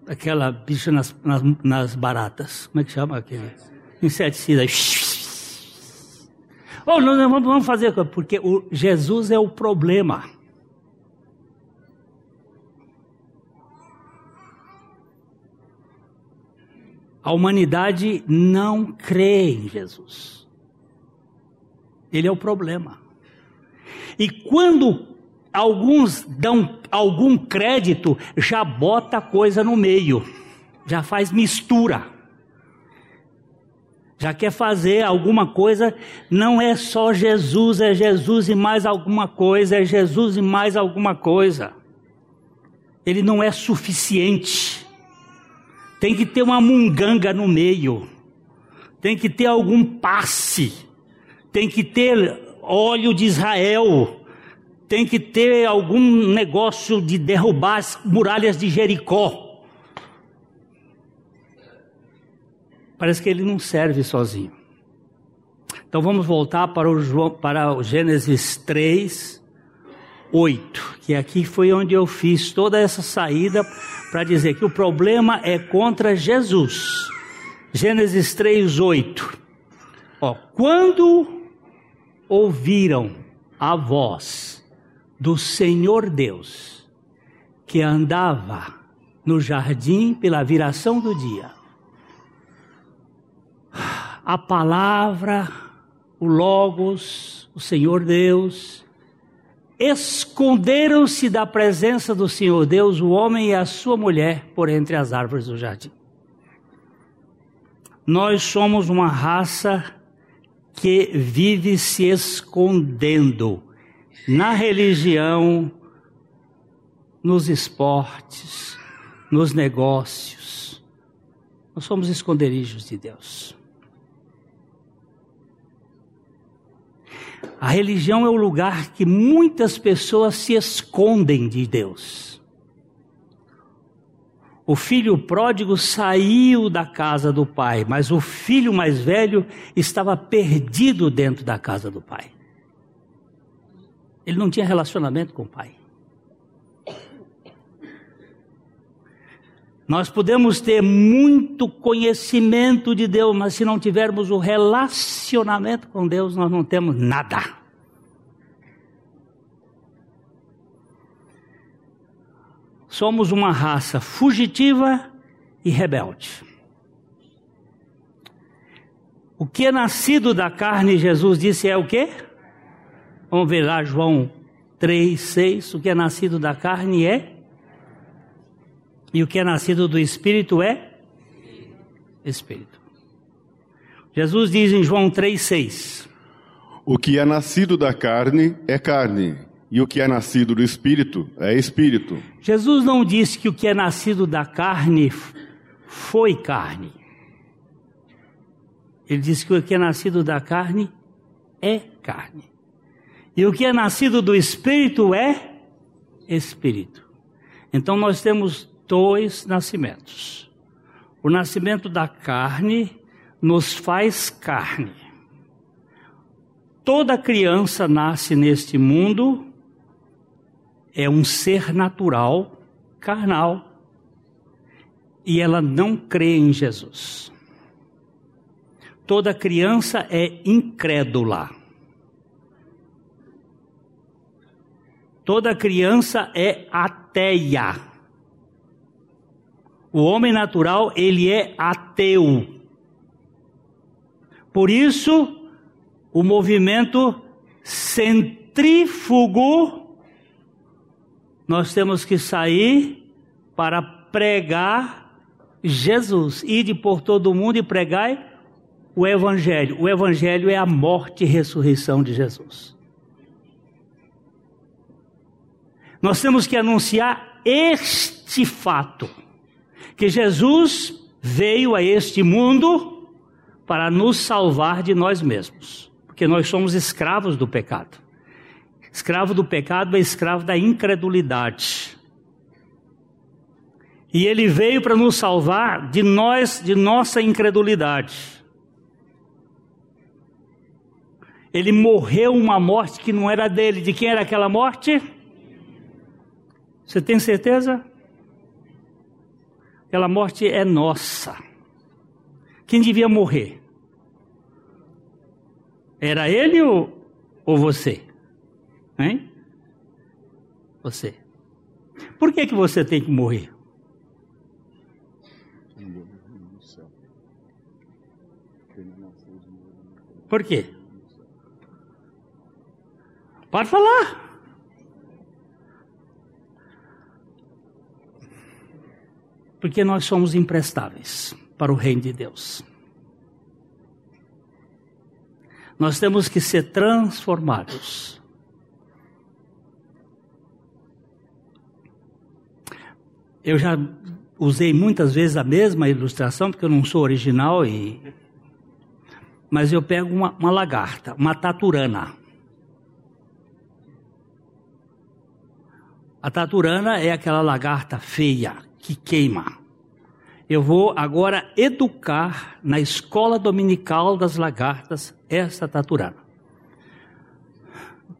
aquela bicha nas, nas, nas baratas. Como é que chama aquele? Inseticida. Oh, não, não, vamos fazer, porque o Jesus é o problema. A humanidade não crê em Jesus. Ele é o problema. E quando alguns dão algum crédito, já bota coisa no meio, já faz mistura. Já quer fazer alguma coisa, não é só Jesus, é Jesus e mais alguma coisa, é Jesus e mais alguma coisa. Ele não é suficiente. Tem que ter uma munganga no meio. Tem que ter algum passe. Tem que ter óleo de Israel. Tem que ter algum negócio de derrubar as muralhas de Jericó. Parece que ele não serve sozinho. Então vamos voltar para o, João, para o Gênesis 3, 8, que aqui foi onde eu fiz toda essa saída para dizer que o problema é contra Jesus. Gênesis 3, 8. Ó, quando ouviram a voz do Senhor Deus, que andava no jardim pela viração do dia, a palavra, o Logos, o Senhor Deus, esconderam-se da presença do Senhor Deus o homem e a sua mulher por entre as árvores do jardim. Nós somos uma raça que vive se escondendo na religião, nos esportes, nos negócios. Nós somos esconderijos de Deus. A religião é o lugar que muitas pessoas se escondem de Deus. O filho pródigo saiu da casa do pai, mas o filho mais velho estava perdido dentro da casa do pai. Ele não tinha relacionamento com o pai. Nós podemos ter muito conhecimento de Deus, mas se não tivermos o relacionamento com Deus, nós não temos nada. Somos uma raça fugitiva e rebelde. O que é nascido da carne, Jesus disse, é o quê? Vamos ver lá, João 3, 6. O que é nascido da carne é e o que é nascido do Espírito é Espírito. Jesus diz em João 3,6: O que é nascido da carne é carne, e o que é nascido do espírito é espírito. Jesus não disse que o que é nascido da carne foi carne. Ele disse que o que é nascido da carne é carne. E o que é nascido do espírito é espírito. Então nós temos dois nascimentos. O nascimento da carne nos faz carne. Toda criança nasce neste mundo é um ser natural, carnal, e ela não crê em Jesus. Toda criança é incrédula. Toda criança é ateia. O homem natural, ele é ateu. Por isso, o movimento centrífugo, nós temos que sair para pregar Jesus. Ide por todo o mundo e pregai o Evangelho. O Evangelho é a morte e ressurreição de Jesus. Nós temos que anunciar este fato: que Jesus veio a este mundo para nos salvar de nós mesmos, porque nós somos escravos do pecado. Escravo do pecado é escravo da incredulidade. E ele veio para nos salvar de nós, de nossa incredulidade. Ele morreu uma morte que não era dele. De quem era aquela morte? Você tem certeza? Aquela morte é nossa. Quem devia morrer? Era ele ou, ou você? Hein? Você. Por que, que você tem que morrer? Por quê? Pode falar. Porque nós somos imprestáveis para o reino de Deus. Nós temos que ser transformados. Eu já usei muitas vezes a mesma ilustração, porque eu não sou original, e... mas eu pego uma, uma lagarta, uma taturana. A taturana é aquela lagarta feia que queima. Eu vou agora educar na escola dominical das lagartas essa taturana.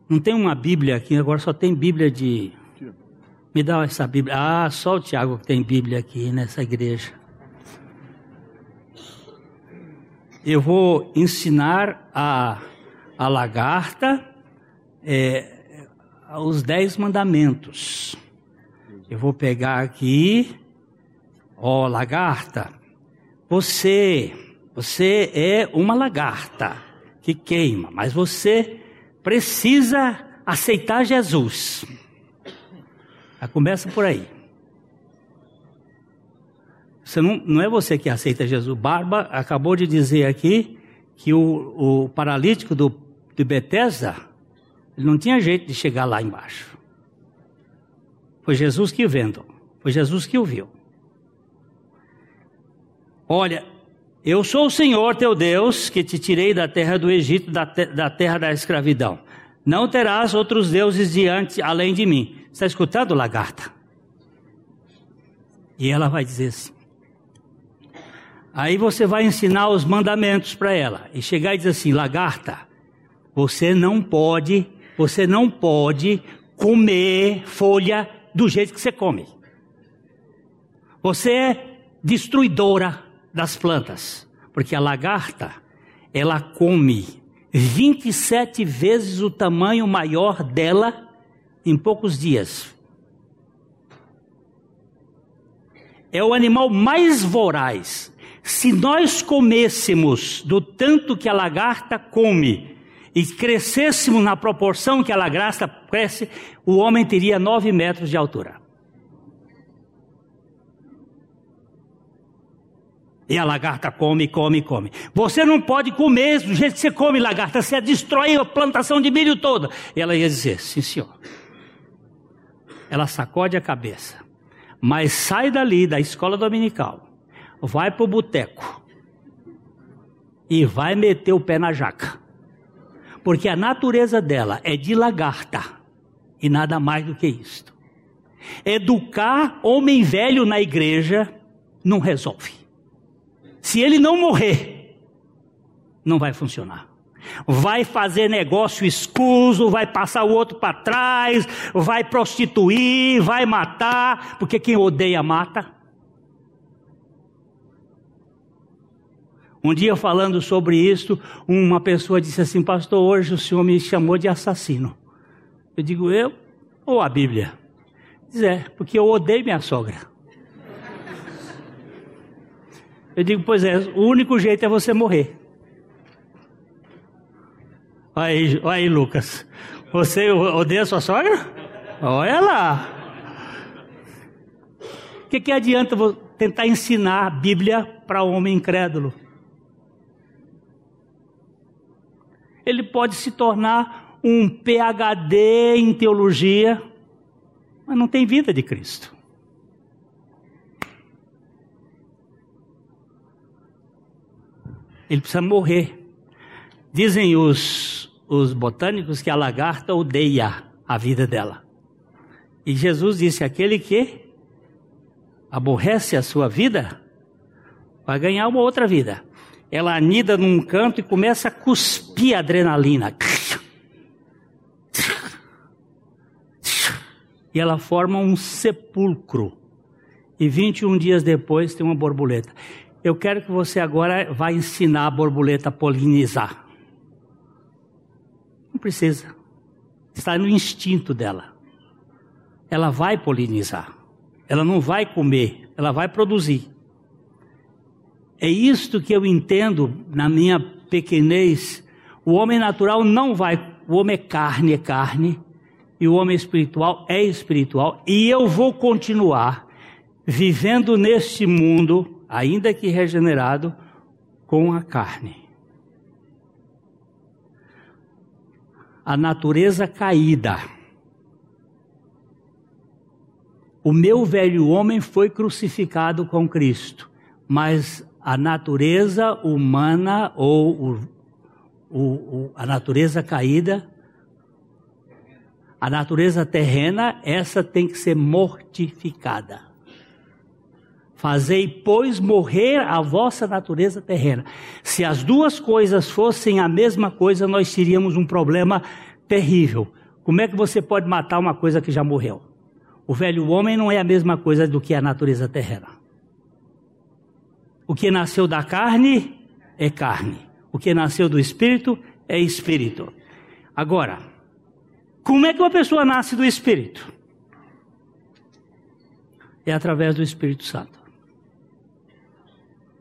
Não tem uma Bíblia aqui, agora só tem Bíblia de. Me dá essa Bíblia. Ah, só o Tiago que tem Bíblia aqui nessa igreja. Eu vou ensinar a, a lagarta é, os dez mandamentos. Eu vou pegar aqui, ó, lagarta. Você, você é uma lagarta que queima, mas você precisa aceitar Jesus. Já começa por aí. Você não, não é você que aceita Jesus. Barba acabou de dizer aqui que o, o paralítico do, de Betesda ele não tinha jeito de chegar lá embaixo. Foi Jesus que vendo, foi Jesus que o viu. Olha, eu sou o Senhor teu Deus que te tirei da terra do Egito, da, te da terra da escravidão. Não terás outros deuses diante, além de mim. Está escutando, lagarta? E ela vai dizer assim. Aí você vai ensinar os mandamentos para ela. E chegar e dizer assim: lagarta, você não pode você não pode comer folha do jeito que você come. Você é destruidora das plantas, porque a lagarta, ela come 27 vezes o tamanho maior dela em poucos dias. É o animal mais voraz. Se nós comêssemos do tanto que a lagarta come, e crescêssemos na proporção que a lagarta cresce, o homem teria nove metros de altura. E a lagarta come, come, come. Você não pode comer do jeito que você come lagarta, você destrói a plantação de milho toda. E ela ia dizer: sim, senhor. Ela sacode a cabeça, mas sai dali da escola dominical, vai para o boteco e vai meter o pé na jaca. Porque a natureza dela é de lagarta e nada mais do que isto. Educar homem velho na igreja não resolve. Se ele não morrer, não vai funcionar. Vai fazer negócio escuso, vai passar o outro para trás, vai prostituir, vai matar, porque quem odeia mata. Um dia falando sobre isso, uma pessoa disse assim: Pastor, hoje o senhor me chamou de assassino. Eu digo, eu ou a Bíblia? Diz, é, porque eu odeio minha sogra. Eu digo, pois é, o único jeito é você morrer. Olha aí, aí Lucas. Você odeia sua sogra? Olha lá. O que, que adianta tentar ensinar a Bíblia para homem incrédulo? Ele pode se tornar um PhD em teologia, mas não tem vida de Cristo. ele precisa morrer. Dizem os, os botânicos que a lagarta odeia a vida dela. E Jesus disse: aquele que aborrece a sua vida vai ganhar uma outra vida. Ela anida num canto e começa a cuspir adrenalina. E ela forma um sepulcro. E 21 dias depois tem uma borboleta. Eu quero que você agora vá ensinar a borboleta a polinizar. Não precisa. Está no instinto dela. Ela vai polinizar. Ela não vai comer, ela vai produzir. É isto que eu entendo na minha pequenez. O homem natural não vai, o homem é carne, é carne, e o homem espiritual é espiritual, e eu vou continuar vivendo neste mundo ainda que regenerado, com a carne. A natureza caída. O meu velho homem foi crucificado com Cristo, mas a natureza humana ou o, o, a natureza caída, a natureza terrena, essa tem que ser mortificada. Fazei, pois, morrer a vossa natureza terrena. Se as duas coisas fossem a mesma coisa, nós teríamos um problema terrível. Como é que você pode matar uma coisa que já morreu? O velho homem não é a mesma coisa do que a natureza terrena. O que nasceu da carne é carne. O que nasceu do espírito é espírito. Agora, como é que uma pessoa nasce do espírito? É através do Espírito Santo.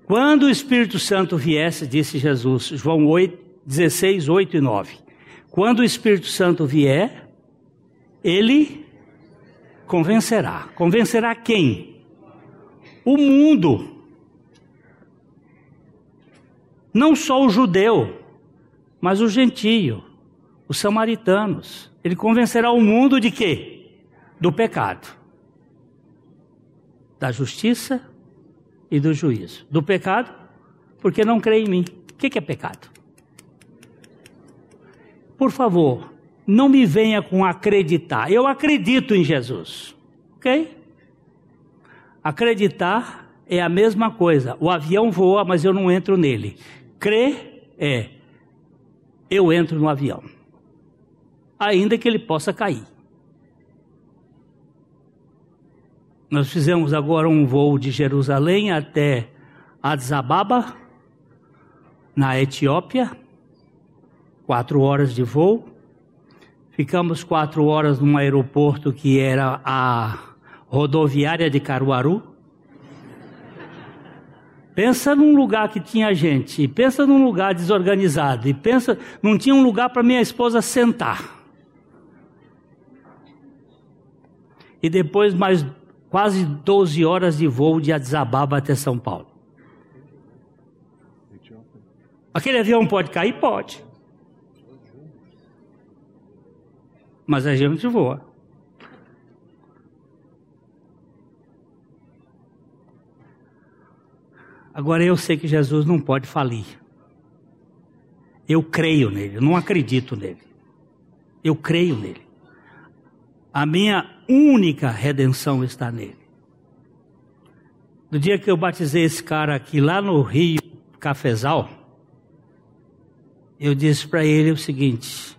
Quando o Espírito Santo viesse, disse Jesus, João 8, 16, 8 e 9. Quando o Espírito Santo vier, ele convencerá. Convencerá quem? O mundo. Não só o judeu, mas o gentio, os samaritanos. Ele convencerá o mundo de quê? Do pecado, da justiça e do juízo. Do pecado, porque não crê em mim. O que é pecado? Por favor, não me venha com acreditar. Eu acredito em Jesus. Ok? Acreditar é a mesma coisa. O avião voa, mas eu não entro nele. Crer é eu entro no avião. Ainda que ele possa cair. Nós fizemos agora um voo de Jerusalém até Addis Ababa, na Etiópia, quatro horas de voo. Ficamos quatro horas num aeroporto que era a rodoviária de Caruaru. Pensa num lugar que tinha gente, e pensa num lugar desorganizado, e pensa, não tinha um lugar para minha esposa sentar. E depois mais quase 12 horas de voo de Addis Ababa até São Paulo. Aquele avião pode cair? Pode. Mas a gente voa. Agora eu sei que Jesus não pode falir. Eu creio nele, eu não acredito nele. Eu creio nele. A minha única redenção está nele. No dia que eu batizei esse cara aqui lá no Rio Cafezal, eu disse para ele o seguinte: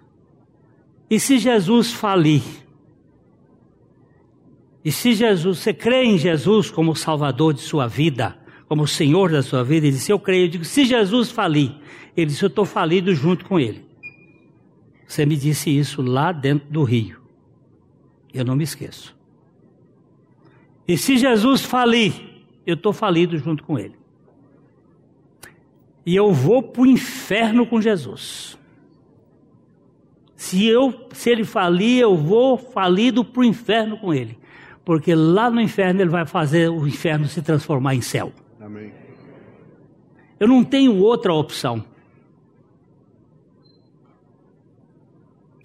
e se Jesus falir? E se Jesus, você crê em Jesus como Salvador de sua vida, como Senhor da sua vida? Ele disse: Eu creio. Eu digo: Se Jesus falir, ele disse: Eu estou falido junto com ele. Você me disse isso lá dentro do rio. Eu não me esqueço. E se Jesus falir, eu estou falido junto com ele. E eu vou para o inferno com Jesus. Se, eu, se ele falir, eu vou falido para o inferno com ele. Porque lá no inferno ele vai fazer o inferno se transformar em céu. Amém. Eu não tenho outra opção.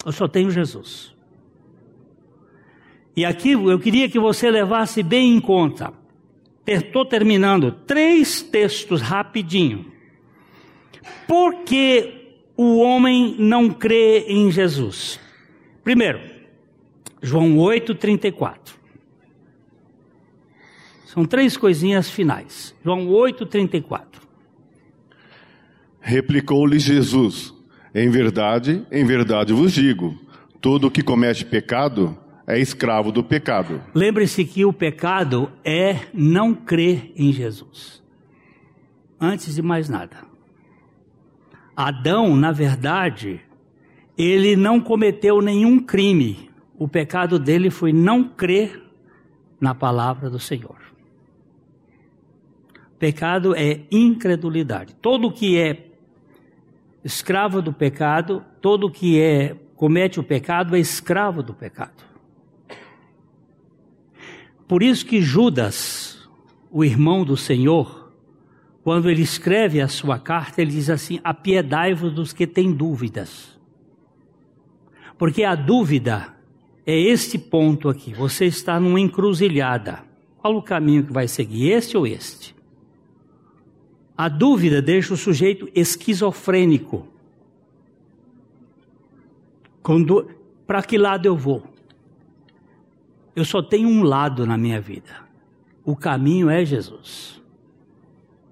Eu só tenho Jesus. E aqui eu queria que você levasse bem em conta Estou terminando. Três textos rapidinho. Por que o homem não crê em Jesus? Primeiro, João 8, 34. São três coisinhas finais. João 8, 34. Replicou-lhe Jesus: Em verdade, em verdade vos digo: todo que comete pecado é escravo do pecado. Lembre-se que o pecado é não crer em Jesus. Antes de mais nada. Adão, na verdade, ele não cometeu nenhum crime. O pecado dele foi não crer na palavra do Senhor. Pecado é incredulidade. Todo que é escravo do pecado, todo que é comete o pecado é escravo do pecado. Por isso que Judas, o irmão do Senhor, quando ele escreve a sua carta, ele diz assim: apiedai-vos dos que têm dúvidas. Porque a dúvida é este ponto aqui. Você está numa encruzilhada. Qual o caminho que vai seguir, este ou este? A dúvida deixa o sujeito esquizofrênico. Para que lado eu vou? Eu só tenho um lado na minha vida. O caminho é Jesus.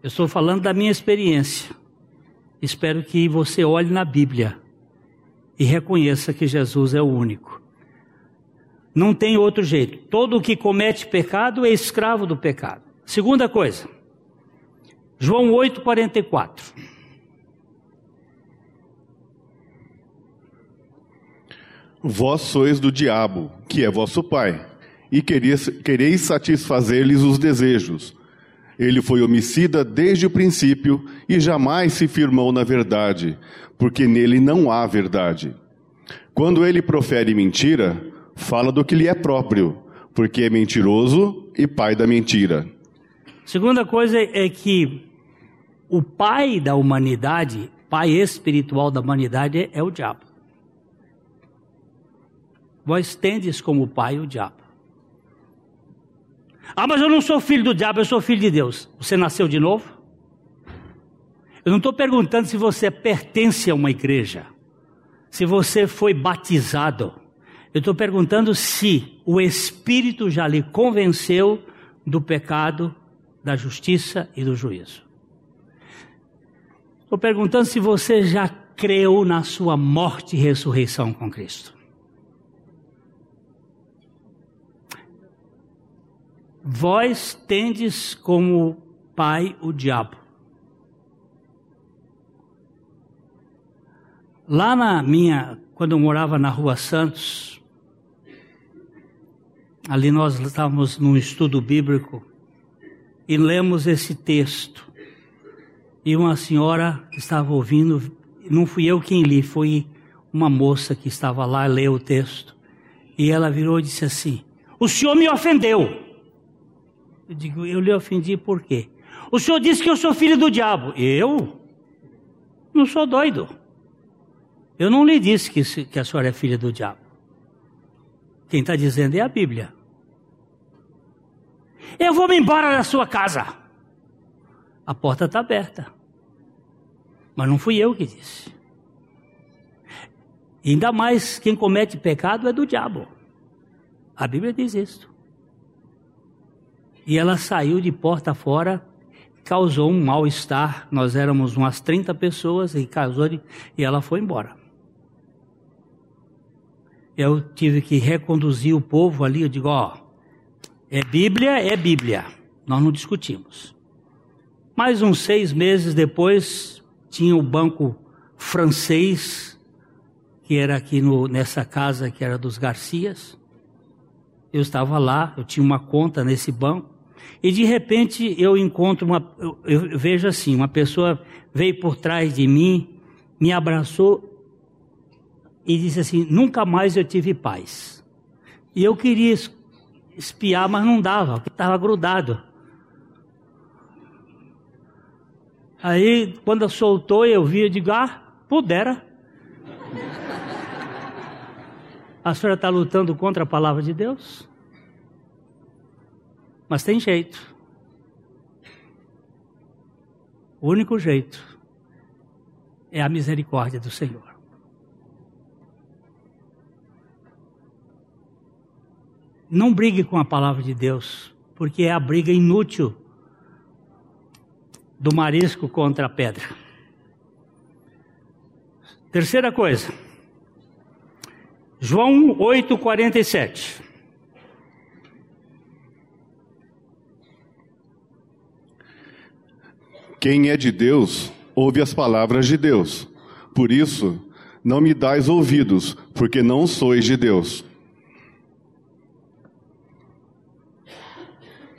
Eu estou falando da minha experiência. Espero que você olhe na Bíblia e reconheça que Jesus é o único. Não tem outro jeito. Todo que comete pecado é escravo do pecado. Segunda coisa, João 8,44. Vós sois do diabo, que é vosso pai e quereis satisfazer-lhes os desejos. Ele foi homicida desde o princípio e jamais se firmou na verdade, porque nele não há verdade. Quando ele profere mentira, fala do que lhe é próprio, porque é mentiroso e pai da mentira. Segunda coisa é que o pai da humanidade, pai espiritual da humanidade, é o diabo. Vós tendes como pai o diabo. Ah, mas eu não sou filho do diabo, eu sou filho de Deus. Você nasceu de novo? Eu não estou perguntando se você pertence a uma igreja, se você foi batizado. Eu estou perguntando se o Espírito já lhe convenceu do pecado, da justiça e do juízo. Estou perguntando se você já creu na sua morte e ressurreição com Cristo. Vós tendes como pai o diabo. Lá na minha, quando eu morava na Rua Santos, ali nós estávamos num estudo bíblico e lemos esse texto. E uma senhora estava ouvindo, não fui eu quem li, foi uma moça que estava lá, leu o texto. E ela virou e disse assim: O senhor me ofendeu. Eu digo, eu lhe ofendi por quê? O senhor disse que eu sou filho do diabo. Eu? Não sou doido. Eu não lhe disse que, que a senhora é filha do diabo. Quem está dizendo é a Bíblia. Eu vou me embora da sua casa. A porta está aberta. Mas não fui eu que disse. ainda mais quem comete pecado é do diabo. A Bíblia diz isso. E ela saiu de porta fora, causou um mal-estar. Nós éramos umas 30 pessoas e causou de, e ela foi embora. Eu tive que reconduzir o povo ali. Eu digo: ó, é Bíblia, é Bíblia. Nós não discutimos. Mais uns seis meses depois, tinha o banco francês, que era aqui no, nessa casa que era dos Garcias. Eu estava lá, eu tinha uma conta nesse banco. E de repente eu encontro uma, eu, eu vejo assim, uma pessoa veio por trás de mim, me abraçou e disse assim: Nunca mais eu tive paz. E eu queria espiar, mas não dava, porque estava grudado. Aí, quando soltou, eu vi, eu digo: Ah, pudera. A senhora está lutando contra a palavra de Deus? Mas tem jeito. O único jeito é a misericórdia do Senhor. Não brigue com a palavra de Deus, porque é a briga inútil do marisco contra a pedra. Terceira coisa. João 8:47. Quem é de Deus, ouve as palavras de Deus. Por isso, não me dais ouvidos, porque não sois de Deus.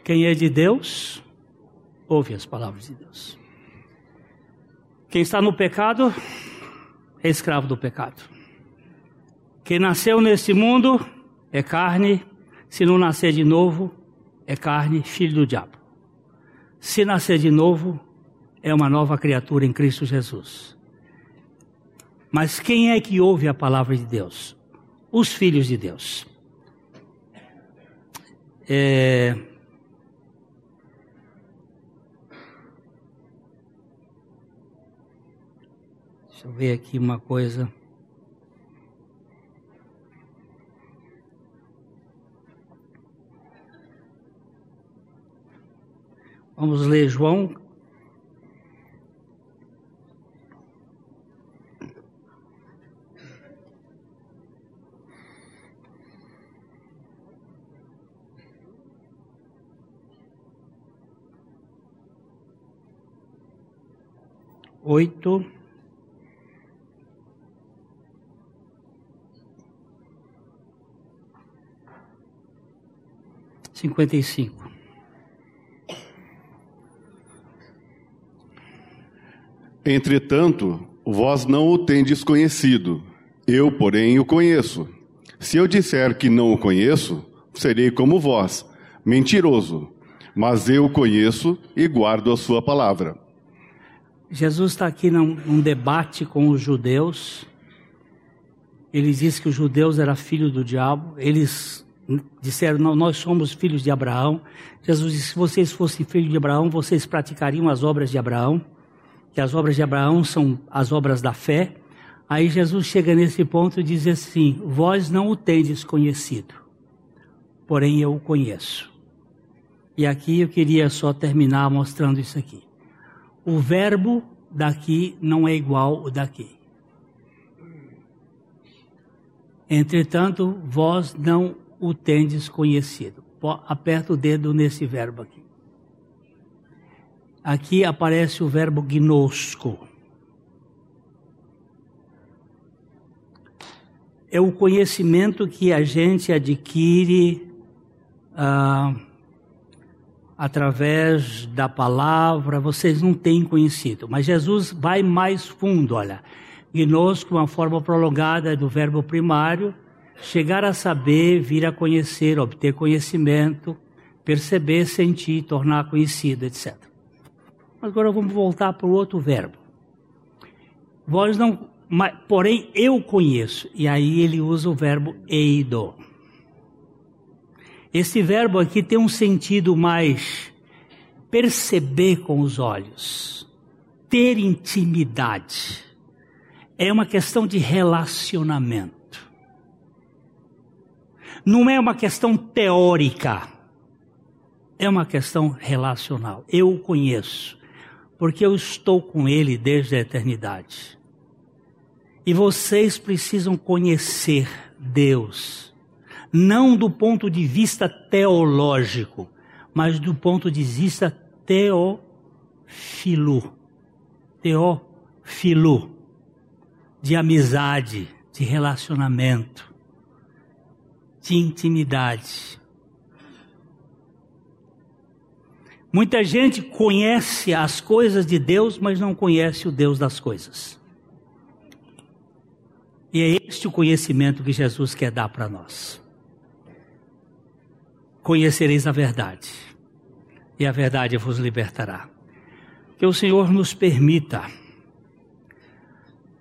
Quem é de Deus, ouve as palavras de Deus. Quem está no pecado, é escravo do pecado. Quem nasceu nesse mundo é carne, se não nascer de novo, é carne, filho do diabo. Se nascer de novo, é uma nova criatura em Cristo Jesus. Mas quem é que ouve a palavra de Deus? Os filhos de Deus. É, Deixa eu ver aqui uma coisa. Vamos ler João. Oito. Cinquenta e cinco. Entretanto, vós não o tendes conhecido, eu, porém, o conheço. Se eu disser que não o conheço, serei como vós, mentiroso, mas eu o conheço e guardo a sua palavra. Jesus está aqui num, num, debate com os judeus. Ele diz que os judeus eram filhos do diabo. Eles disseram: não, nós somos filhos de Abraão. Jesus disse: se vocês fossem filhos de Abraão, vocês praticariam as obras de Abraão que as obras de Abraão são as obras da fé. Aí Jesus chega nesse ponto e diz assim: Vós não o tendes conhecido, porém eu o conheço. E aqui eu queria só terminar mostrando isso aqui. O verbo daqui não é igual ao daqui. Entretanto, vós não o tendes conhecido. Aperta o dedo nesse verbo aqui. Aqui aparece o verbo gnosco. É o conhecimento que a gente adquire ah, através da palavra. Vocês não têm conhecido, mas Jesus vai mais fundo. Olha, gnosco, uma forma prolongada do verbo primário, chegar a saber, vir a conhecer, obter conhecimento, perceber, sentir, tornar conhecido, etc. Agora vamos voltar para o outro verbo. Vós não, mas, porém eu conheço. E aí ele usa o verbo eido. Esse verbo aqui tem um sentido mais perceber com os olhos, ter intimidade. É uma questão de relacionamento. Não é uma questão teórica. É uma questão relacional. Eu o conheço, porque eu estou com ele desde a eternidade. E vocês precisam conhecer Deus, não do ponto de vista teológico, mas do ponto de vista teófilo. Teófilo. De amizade, de relacionamento, de intimidade. Muita gente conhece as coisas de Deus, mas não conhece o Deus das coisas. E é este o conhecimento que Jesus quer dar para nós. Conhecereis a verdade, e a verdade vos libertará. Que o Senhor nos permita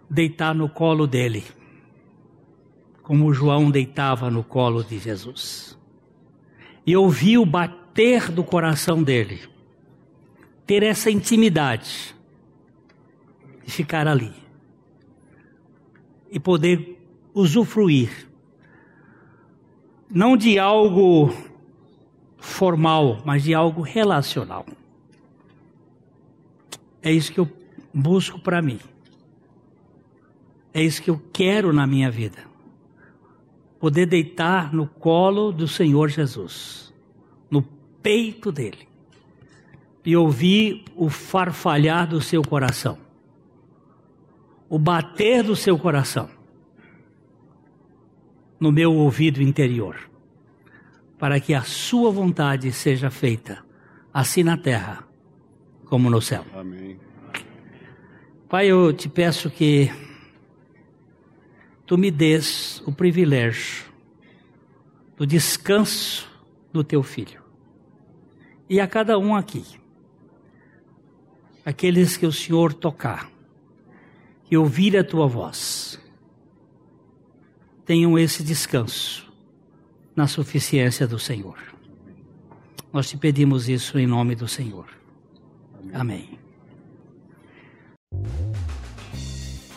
deitar no colo dele, como João deitava no colo de Jesus, e ouvir o bater ter do coração dele, ter essa intimidade e ficar ali e poder usufruir não de algo formal, mas de algo relacional. É isso que eu busco para mim. É isso que eu quero na minha vida. Poder deitar no colo do Senhor Jesus peito dele e ouvir o farfalhar do seu coração, o bater do seu coração no meu ouvido interior, para que a sua vontade seja feita, assim na terra como no céu. Amém. Pai, eu te peço que tu me des o privilégio do descanso do teu filho e a cada um aqui. Aqueles que o Senhor tocar e ouvir a tua voz, tenham esse descanso na suficiência do Senhor. Nós te pedimos isso em nome do Senhor. Amém.